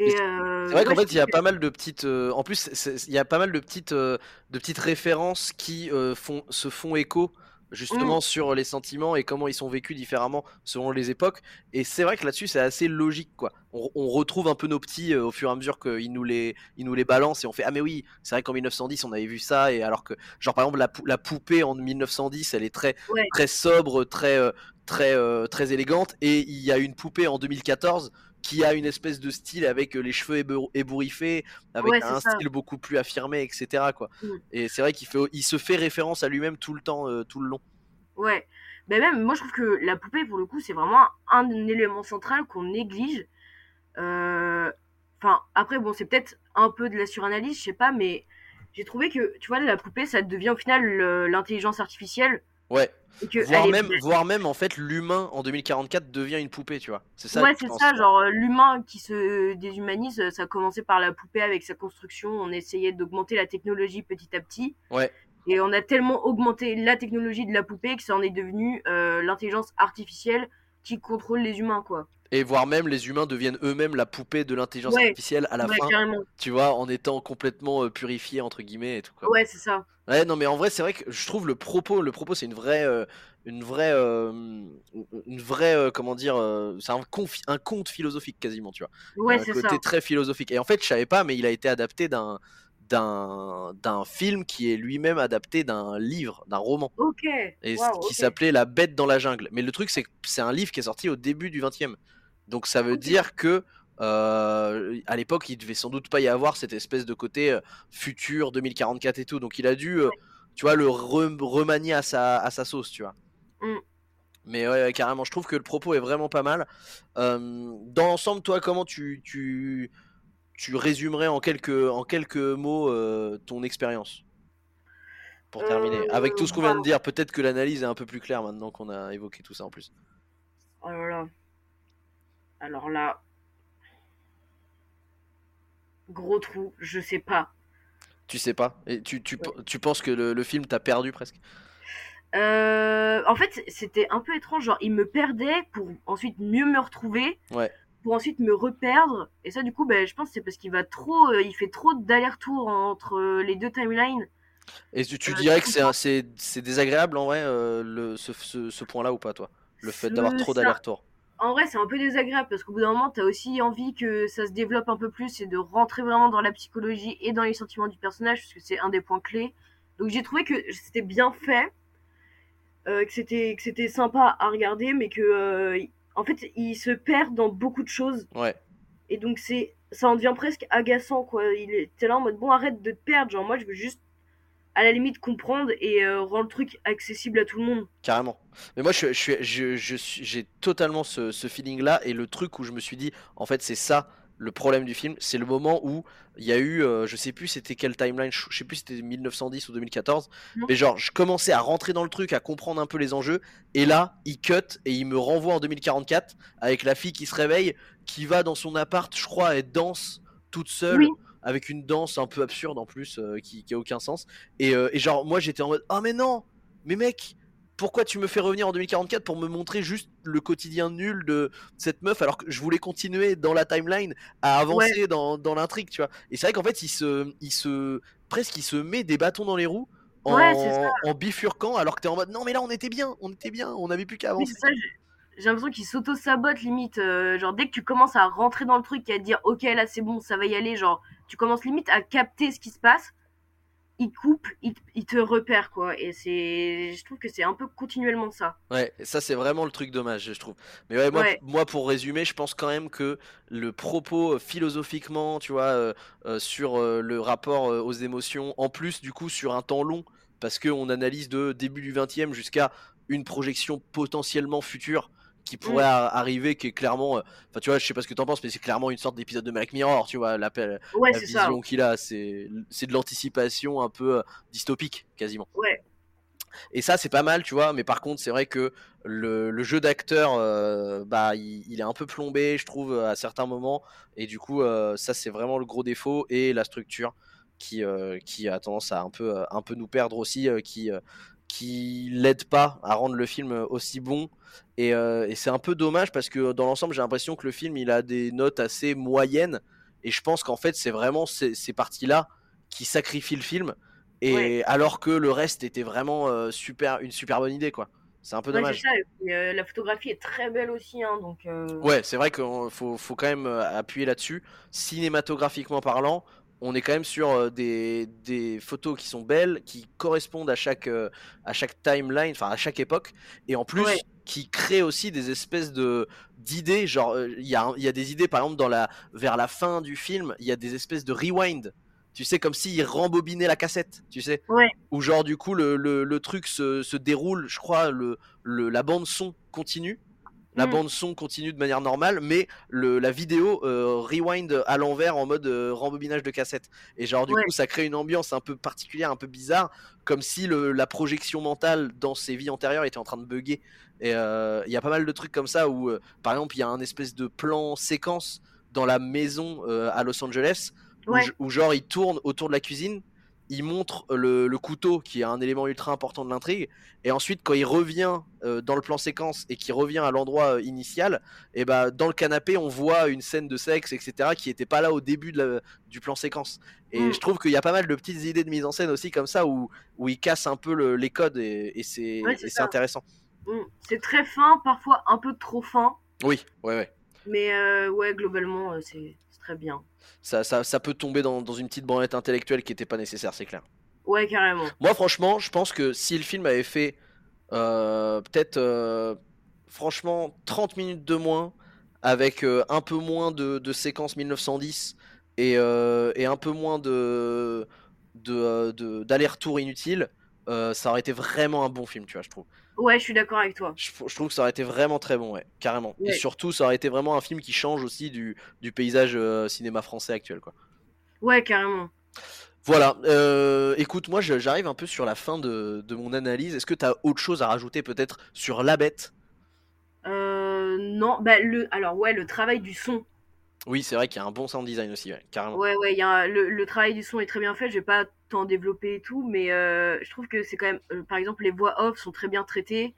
Euh, C'est vrai qu'en fait, il y a pas mal de petites. euh, en plus, il y a pas mal de petites, euh, de petites références qui euh, font, se font écho justement Mm. sur les sentiments et comment ils sont vécus différemment selon les époques. Et c'est vrai que là-dessus, c'est assez logique, quoi. On, on retrouve un peu nos petits euh, au fur et à mesure qu'ils nous les, ils nous les balancent et on fait ah mais oui, c'est vrai qu'en 1910 on avait vu ça et alors que genre par exemple la, la poupée en 1910, elle est très, Ouais. très sobre, très, euh, très, euh, très élégante et il y a une poupée en 2014 qui a une espèce de style avec euh, les cheveux ébour- ébouriffés, avec Ouais, un ça. style beaucoup plus affirmé, etc. Quoi. Et c'est vrai qu'il fait, il se fait référence à lui-même tout le temps, euh, tout le long. Ouais. Ben même, moi, je trouve que la poupée, pour le coup, c'est vraiment un, élément central qu'on néglige. Euh, Enfin, après, bon, c'est peut-être un peu de la suranalyse, je sais pas, mais j'ai trouvé que, tu vois, la poupée, ça devient au final l'intelligence artificielle. Ouais. Voire est- même, voire même en fait, l'humain en 2044 devient une poupée, tu vois. C'est ça. ouais, c'est ça, genre euh, l'humain qui se déshumanise, euh, ça a commencé par la poupée avec sa construction, on essayait d'augmenter la technologie petit à petit, Ouais. et on a tellement augmenté la technologie de la poupée que ça en est devenu euh, l'intelligence artificielle qui contrôle les humains, quoi. Et voire même les humains deviennent eux-mêmes la poupée de l'intelligence Ouais. artificielle à la ouais, fin, carrément. tu vois, en étant complètement euh, purifiés entre guillemets et tout. Quoi. Ouais, c'est ça. Ouais, non, mais en vrai, c'est vrai que je trouve le propos, le propos, c'est une vraie, euh, une vraie, euh, une vraie, euh, comment dire, c'est un, un conte philosophique quasiment, tu vois. Ouais, un c'est côté ça. très philosophique. Et en fait, je savais pas, mais il a été adapté d'un, d'un, d'un film qui est lui-même adapté d'un livre, d'un roman, Ok. et qui s'appelait La Bête dans la jungle. Mais le truc, c'est que c'est un livre qui est sorti au début du 20e. Donc ça veut dire que euh, à l'époque, il devait sans doute pas y avoir cette espèce de côté euh, futur 2044 et tout. Donc il a dû, euh, tu vois, le re- remanier à sa, à sa sauce, tu vois. Mm. Mais ouais, ouais, carrément, je trouve que le propos est vraiment pas mal. Dans l'ensemble, toi, comment tu, tu, tu résumerais en quelques, en quelques mots ton expérience? Pour terminer. Avec tout ce qu'on vient de bah. dire, peut-être que l'analyse est un peu plus claire maintenant qu'on a évoqué tout ça en plus. Oh là là. Alors là. Gros trou, je sais pas. Tu sais pas Et tu, tu, tu penses que le, le film t'a perdu presque Euh, en fait, c'était un peu étrange. Genre, il me perdait pour ensuite mieux me retrouver. Ouais. Pour ensuite me reperdre. Et ça, du coup, ben, je pense que c'est parce qu'il va trop. euh, il fait trop d'allers-retours entre euh, les deux timelines. Et tu, tu Euh, dirais que c'est un- c'est c'est désagréable en vrai, le, ce, ce, ce point-là ou pas, toi? Le fait d'avoir trop d'allers-retours En vrai, c'est un peu désagréable parce qu'au bout d'un moment, t'as aussi envie que ça se développe un peu plus et de rentrer vraiment dans la psychologie et dans les sentiments du personnage parce que c'est un des points clés. Donc j'ai trouvé que c'était bien fait, euh, que c'était que c'était sympa à regarder, mais que euh, en fait, il se perd dans beaucoup de choses Ouais. et donc c'est ça en devient presque agaçant quoi. Il était là en mode bon arrête de te perdre, genre moi je veux juste à la limite comprendre et euh, rendre le truc accessible à tout le monde. Carrément. Mais moi, je, je suis, je, je suis, j'ai totalement ce, ce feeling-là. Et le truc où je me suis dit, en fait, c'est ça le problème du film. C'est le moment où il y a eu, euh, je sais plus c'était quelle timeline, je sais plus c'était 1910 ou 2014. Non. Mais genre, je commençais à rentrer dans le truc, à comprendre un peu les enjeux. Et là, il cut et il me renvoie en 2044 avec la fille qui se réveille, qui va dans son appart, je crois, et danse toute seule. Oui. Avec une danse un peu absurde en plus, euh, qui, qui a aucun sens. Et, euh, et genre, moi j'étais en mode, oh mais non, mais mec, pourquoi tu me fais revenir en 2044 pour me montrer juste le quotidien nul de cette meuf alors que je voulais continuer dans la timeline à avancer dans, dans l'intrigue, tu vois? Et c'est vrai qu'en fait, il se, il se, presque, il se met des bâtons dans les roues en, en bifurquant alors que t'es en mode non mais là on était bien, on était bien, on avait plus qu'à avancer. J'ai l'impression qu'il s'auto-sabote limite. Euh, genre dès que tu commences à rentrer dans le truc et à te dire ok là c'est bon, ça va y aller, genre tu commences limite à capter ce qui se passe il coupe, il, te repère quoi. Et c'est, je trouve que c'est un peu continuellement ça. Ouais, ça c'est vraiment le truc dommage, je trouve. Mais ouais, moi, moi, pour résumer, je pense quand même que le propos euh, philosophiquement, tu vois, euh, euh, sur le rapport aux émotions, en plus du coup sur un temps long, parce qu'on analyse de début du 20e jusqu'à une projection potentiellement future qui pourrait mm. arriver, qui est clairement, euh, enfin tu vois, je sais pas ce que t'en penses, mais c'est clairement une sorte d'épisode de Black Mirror, tu vois, l'appel, la vision qu'il a, c'est, c'est de l'anticipation un peu euh, dystopique, quasiment. Ouais. Et ça, c'est pas mal, tu vois, mais par contre, c'est vrai que le, jeu d'acteur, euh, bah, il, est un peu plombé, je trouve, à certains moments, et du coup, ça, c'est vraiment le gros défaut, et la structure qui, qui a tendance à un peu, un peu nous perdre aussi, qui qui l'aide pas à rendre le film aussi bon. Euh, et, c'est un peu dommage parce que dans l'ensemble, j'ai l'impression que le film il a des notes assez moyennes. Et je pense qu'en fait, c'est vraiment ces, parties-là qui sacrifient le film. Et alors que le reste était vraiment euh, super, une super bonne idée, quoi. C'est un peu dommage. Euh, la photographie est très belle aussi, hein, donc. Ouais, c'est vrai qu'il faut, faut, quand même appuyer là-dessus. Cinématographiquement parlant, on est quand même sur euh, des, photos qui sont belles, qui correspondent à chaque, euh, à chaque timeline, enfin à chaque époque, et en plus qui créent aussi des espèces de d'idées. Genre, euh, il y, a, y a des idées, par exemple, dans la, vers la fin du film, il y a des espèces de rewind. Tu sais, comme s'il rembobinait la cassette, tu sais. Ouais. Ou genre, du coup, le, truc se, se, déroule, je crois, le, la bande son continue la mm. bande son continue de manière normale, mais le, la vidéo euh, rewind à l'envers en mode euh, rembobinage de cassette. Et genre du coup ça crée une ambiance un peu particulière, un peu bizarre, comme si le, la projection mentale dans ses vies antérieures était en train de bugger. Et euh, il y a pas mal de trucs comme ça où, par exemple, il y a un espèce de plan séquence dans la maison à Los Angeles où, genre il tourne autour de la cuisine il montre le, couteau qui est un élément ultra important de l'intrigue et ensuite quand il revient euh, dans le plan séquence et qu'il revient à l'endroit euh, initial et eh bah dans le canapé on voit une scène de sexe etc qui était pas là au début du plan séquence. Et mm. je trouve qu'il y a pas mal de petites idées de mise en scène aussi comme ça où, où il casse un peu les codes et, c'est intéressant. Mm. c'est très fin parfois un peu trop fin. Oui ouais ouais. Mais euh, ouais globalement c'est très bien ça, ça, peut tomber dans, une petite branlette intellectuelle qui n'était pas nécessaire, c'est clair. Ouais, carrément. Moi, franchement, je pense que si le film avait fait euh, peut-être, euh, franchement, 30 minutes de moins, avec euh, un peu moins de, de séquences 1910 et, et, un peu moins de, d'aller-retour inutile, ça aurait été vraiment un bon film, tu vois, je trouve. Ouais, je suis d'accord avec toi. Je, trouve que ça aurait été vraiment très bon, ouais, carrément. Et surtout, ça aurait été vraiment un film qui change aussi du, du paysage euh, cinéma français actuel, quoi. Ouais, carrément. Voilà, euh, écoute, moi j'arrive un peu sur la fin de, de mon analyse. Est-ce que tu as autre chose à rajouter peut-être sur La Bête? Euh, Non, bah, le, alors ouais, le travail du son. Oui, c'est vrai qu'il y a un bon sound design aussi, ouais, carrément. Ouais, ouais, y a le, le, travail du son est très bien fait. Je vais pas tant développé et tout, mais euh, je trouve que c'est quand même, euh, par exemple, les voix off sont très bien traitées.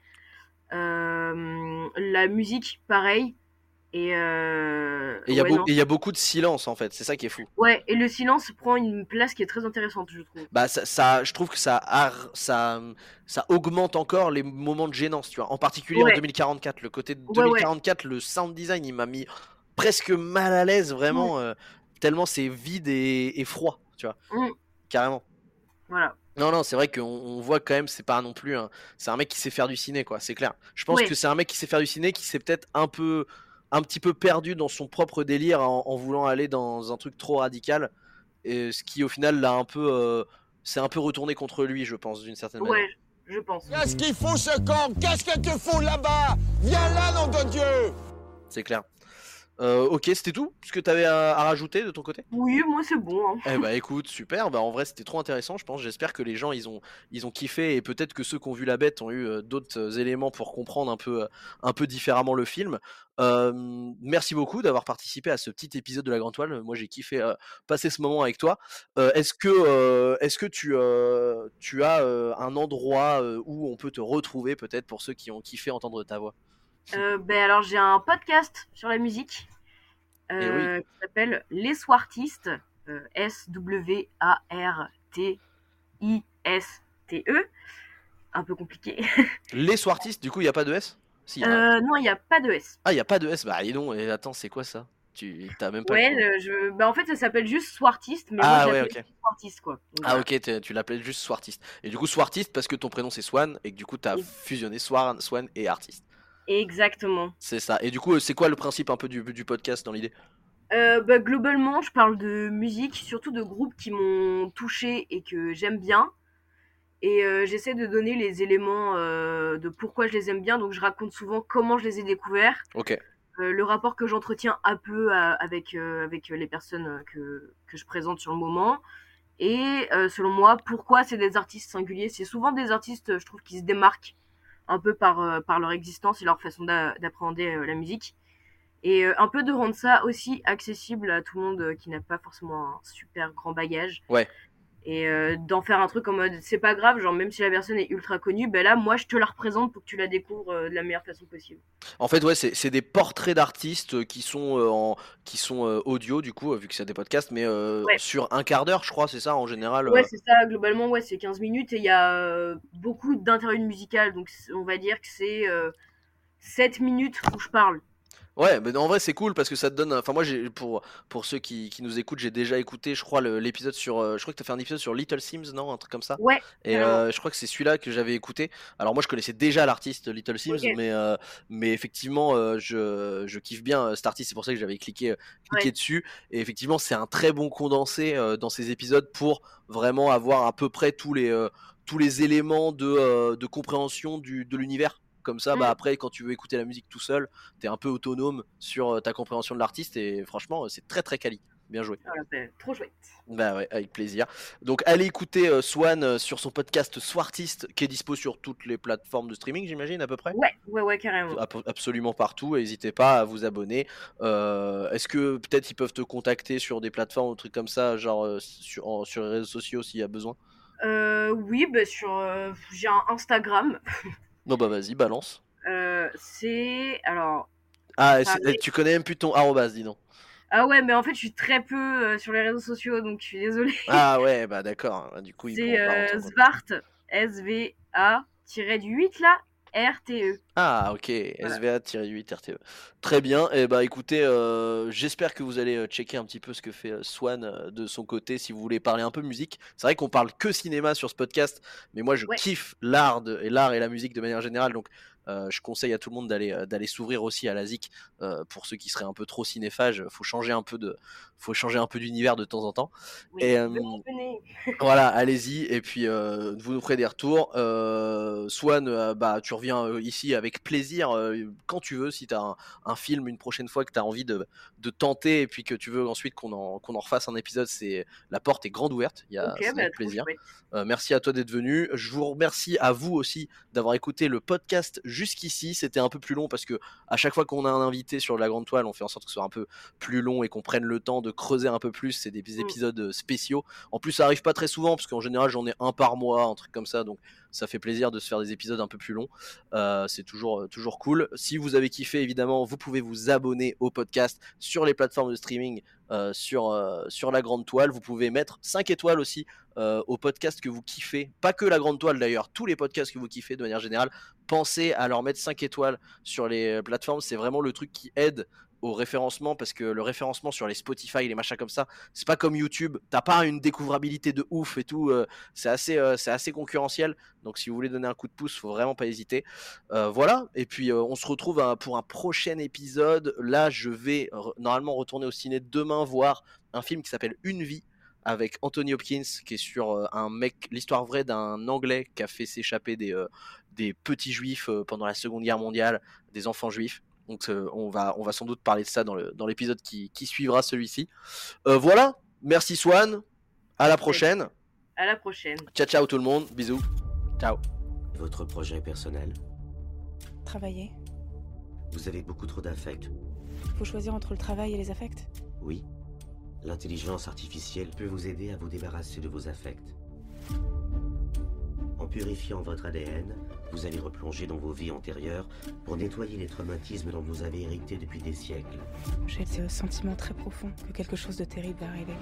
Euh, la musique, pareil. Et il y, y, a beaucoup de silence en fait, c'est ça qui est fou. Ouais, et le silence prend une place qui est très intéressante, je trouve. Bah, ça, je trouve que ça, ça, ça augmente encore les moments de gênance, tu vois. En particulier en 2044, le côté de 2044, le sound design, il m'a mis presque mal à l'aise, vraiment, tellement c'est vide et, froid, tu vois. Mmh carrément. Voilà. Non, non, c'est vrai qu'on voit quand même, c'est pas non plus. Un... C'est un mec qui sait faire du ciné, quoi, c'est clair. Je pense que c'est un mec qui sait faire du ciné, qui s'est peut-être un peu. un petit peu perdu dans son propre délire en, voulant aller dans un truc trop radical. Et ce qui, au final, l'a un peu. Euh, c'est un peu retourné contre lui, je pense, d'une certaine manière. Ouais, je pense. Qu'est-ce qu'il faut ce camp Qu'est-ce que tu fous là-bas? Viens là, nom de Dieu C'est clair. Euh, ok, c'était tout ce que tu avais à, à, rajouter de ton côté? Oui, moi c'est bon. Hein. Eh bah écoute, super. Bah en vrai, c'était trop intéressant, je pense. J'espère que les gens ils ont ils ont kiffé et peut-être que ceux qui ont vu la bête ont eu euh, d'autres euh, éléments pour comprendre un peu un peu différemment le film. Euh, merci beaucoup d'avoir participé à ce petit épisode de la Grande Toile. Moi, j'ai kiffé passer ce moment avec toi. Est-ce que est-ce que tu tu as un endroit où on peut te retrouver peut-être pour ceux qui ont kiffé entendre ta voix? Euh, ben alors j'ai un podcast sur la musique euh, oui. qui s'appelle Les Swartistes, euh, S-W-A-R-T-I-S-T-E. Un peu compliqué. Les Swartistes, du coup, il n'y a pas de S? Si, a... Non, il n'y a pas de S. Ah, il n'y a pas de S Bah, dis donc, et attends, c'est quoi ça? Tu t'as même pas. Ouais, le- je... bah, en fait, ça s'appelle juste Swartiste, mais Ah, moi, ouais, j'appelle ok. Swartiste, quoi. Donc, Ah, ok, tu l'appelais juste Swartiste. Et du coup, Swartiste parce que ton prénom c'est Swan et que du coup, t'as Oui. fusionné Swan, Swan et artiste. Exactement. C'est ça. Et du coup, c'est quoi le principe un peu du, du podcast dans l'idée? Euh, bah, globalement, je parle de musique, surtout de groupes qui m'ont touché et que j'aime bien. Et euh, j'essaie de donner les éléments euh, de pourquoi je les aime bien. Donc je raconte souvent comment je les ai découverts, Ok. euh, le rapport que j'entretiens un peu euh, avec, euh, avec les personnes euh, que, que je présente sur le moment. Et euh, selon moi, pourquoi c'est des artistes singuliers? C'est souvent des artistes, je trouve, qui se démarquent un peu par, euh, par leur existence et leur façon d'a- d'appréhender euh, la musique. Et euh, un peu de rendre ça aussi accessible à tout le monde qui n'a pas forcément un super grand bagage. Ouais. Et euh, d'en faire un truc en mode c'est pas grave, genre même si la personne est ultra connue, ben là moi je te la représente pour que tu la découvres euh, de la meilleure façon possible. En fait, ouais, c'est des portraits d'artistes euh, qui sont euh, en qui sont audio du coup, vu que c'est des podcasts, mais Ouais. sur un quart d'heure, je crois, c'est ça en général. Ouais, c'est ça, globalement, ouais, c'est 15 minutes et il y a beaucoup d'interludes musicales, donc on va dire que c'est euh, 7 minutes où je parle. Ouais, mais en vrai c'est cool parce que ça te donne. Enfin moi j'ai pour pour ceux qui, qui nous écoutent, j'ai déjà écouté, je crois le- l'épisode sur. euh, je crois que t'as fait un épisode sur Little Sims, non, un truc comme ça. Ouais, Et carrément. euh, je crois que c'est celui-là que j'avais écouté. Alors moi je connaissais déjà l'artiste Little Sims, Ok. mais euh, mais effectivement euh, je, je kiffe bien euh, cet artiste, c'est pour ça que j'avais cliqué euh, cliqué Ouais. dessus. Et effectivement c'est un très bon condensé euh, dans ces épisodes pour vraiment avoir à peu près tous les euh, tous les éléments de, euh, de compréhension du, de l'univers. Comme ça, bah après, quand tu veux écouter la musique tout seul, t'es un peu autonome sur euh, ta compréhension de l'artiste et franchement, euh, c'est très très quali. Bien joué. Voilà, ben, trop chouette. Bah ouais, avec plaisir. Donc allez écouter euh, Swan euh, sur son podcast Swartiste qui est dispo sur toutes les plateformes de streaming, j'imagine à peu près? Ouais, ouais, ouais, carrément. Absolument partout, et n'hésitez pas à vous abonner. Euh, Est-ce que peut-être ils peuvent te contacter sur des plateformes ou trucs comme ça, genre sur, en- sur les réseaux sociaux s'il y a besoin? Oui, ben sur, j'ai un Instagram. Non bah vas-y, balance. Euh, c'est alors Ah, oui. tu connais même plus ton arrobas, dis donc. ah ouais, mais en fait je suis très peu euh, sur les réseaux sociaux, donc je suis désolée. Ah ouais, bah d'accord. Du coup, c'est euh. Svart S V A tiré du 8 là R T E. Ah ok, SVA-8 RTE. Très bien, et bah écoutez, euh, j'espère que vous allez euh, checker un petit peu ce que fait euh, Swan de son côté si vous voulez parler un peu musique. C'est vrai qu'on parle que cinéma sur ce podcast, mais moi je Ouais. kiffe l'art et l'art et la musique de manière générale, donc je conseille à tout le monde d'aller euh, d'aller s'ouvrir aussi à la zik. euh, pour ceux qui seraient un peu trop cinéphages, faut changer un peu de, faut changer un peu d'univers de temps en temps. Oui, Et, euh, venez, venez. Voilà, allez-y et puis euh, vous nous ferez des retours. Euh, Swan, euh, bah tu reviens euh, ici avec plaisir euh, quand tu veux. Si tu as un, un film une prochaine fois que tu as envie de, de tenter et puis que tu veux ensuite qu'on en, qu'on en refasse un épisode, c'est la porte est grande ouverte. Il y a Ok, c'est bah, plaisir. Euh, merci à toi d'être venu. Je vous remercie à vous aussi d'avoir écouté le podcast jusqu'ici. C'était un peu plus long parce que à chaque fois qu'on a un invité sur la grande toile, on fait en sorte que ce soit un peu plus long et qu'on prenne le temps de creuser un peu plus. C'est des Mm. épisodes euh, spéciaux. En plus, ça arrive pas très souvent parce qu'en général, j'en ai un par mois, un truc comme ça. Donc, ça fait plaisir de se faire des épisodes un peu plus longs. Euh, c'est toujours, euh, toujours cool. Si vous avez kiffé, évidemment, vous pouvez vous abonner au podcast sur les plateformes de streaming, euh, sur, sur la grande toile. Vous pouvez mettre 5 étoiles aussi aux podcasts que vous kiffez. Pas que la grande toile d'ailleurs, tous les podcasts que vous kiffez de manière générale. Pensez à leur mettre 5 étoiles sur les plateformes. C'est vraiment le truc qui aide référencement parce que le référencement sur les Spotify, les machins comme ça, c'est pas comme YouTube. T'as pas une découvrabilité de ouf et tout. euh, c'est assez, euh, c'est assez concurrentiel. Donc si vous voulez donner un coup de pouce, faut vraiment pas hésiter. Euh, voilà. Et puis on se retrouve euh, pour un prochain épisode. Là, je vais normalement retourner au ciné demain voir un film qui s'appelle Une vie avec Anthony Hopkins qui est sur un mec, l'histoire vraie d'un Anglais qui a fait s'échapper des, des petits juifs pendant la Seconde Guerre mondiale, des enfants juifs. Donc on, va, on va sans doute parler de ça dans l'épisode qui, qui, suivra celui-ci. voilà, merci Swan, à la prochaine. À la prochaine. Ciao ciao tout le monde, bisous. Ciao. Votre projet personnel Travailler. Vous avez beaucoup trop d'affects. Faut choisir entre le travail et les affects Oui. L'intelligence artificielle peut vous aider à vous débarrasser de vos affects. En purifiant votre ADN, vous allez replonger dans vos vies antérieures pour nettoyer les traumatismes dont vous avez hérité depuis des siècles. J'ai ce sentiment très profond que quelque chose de terrible va arriver.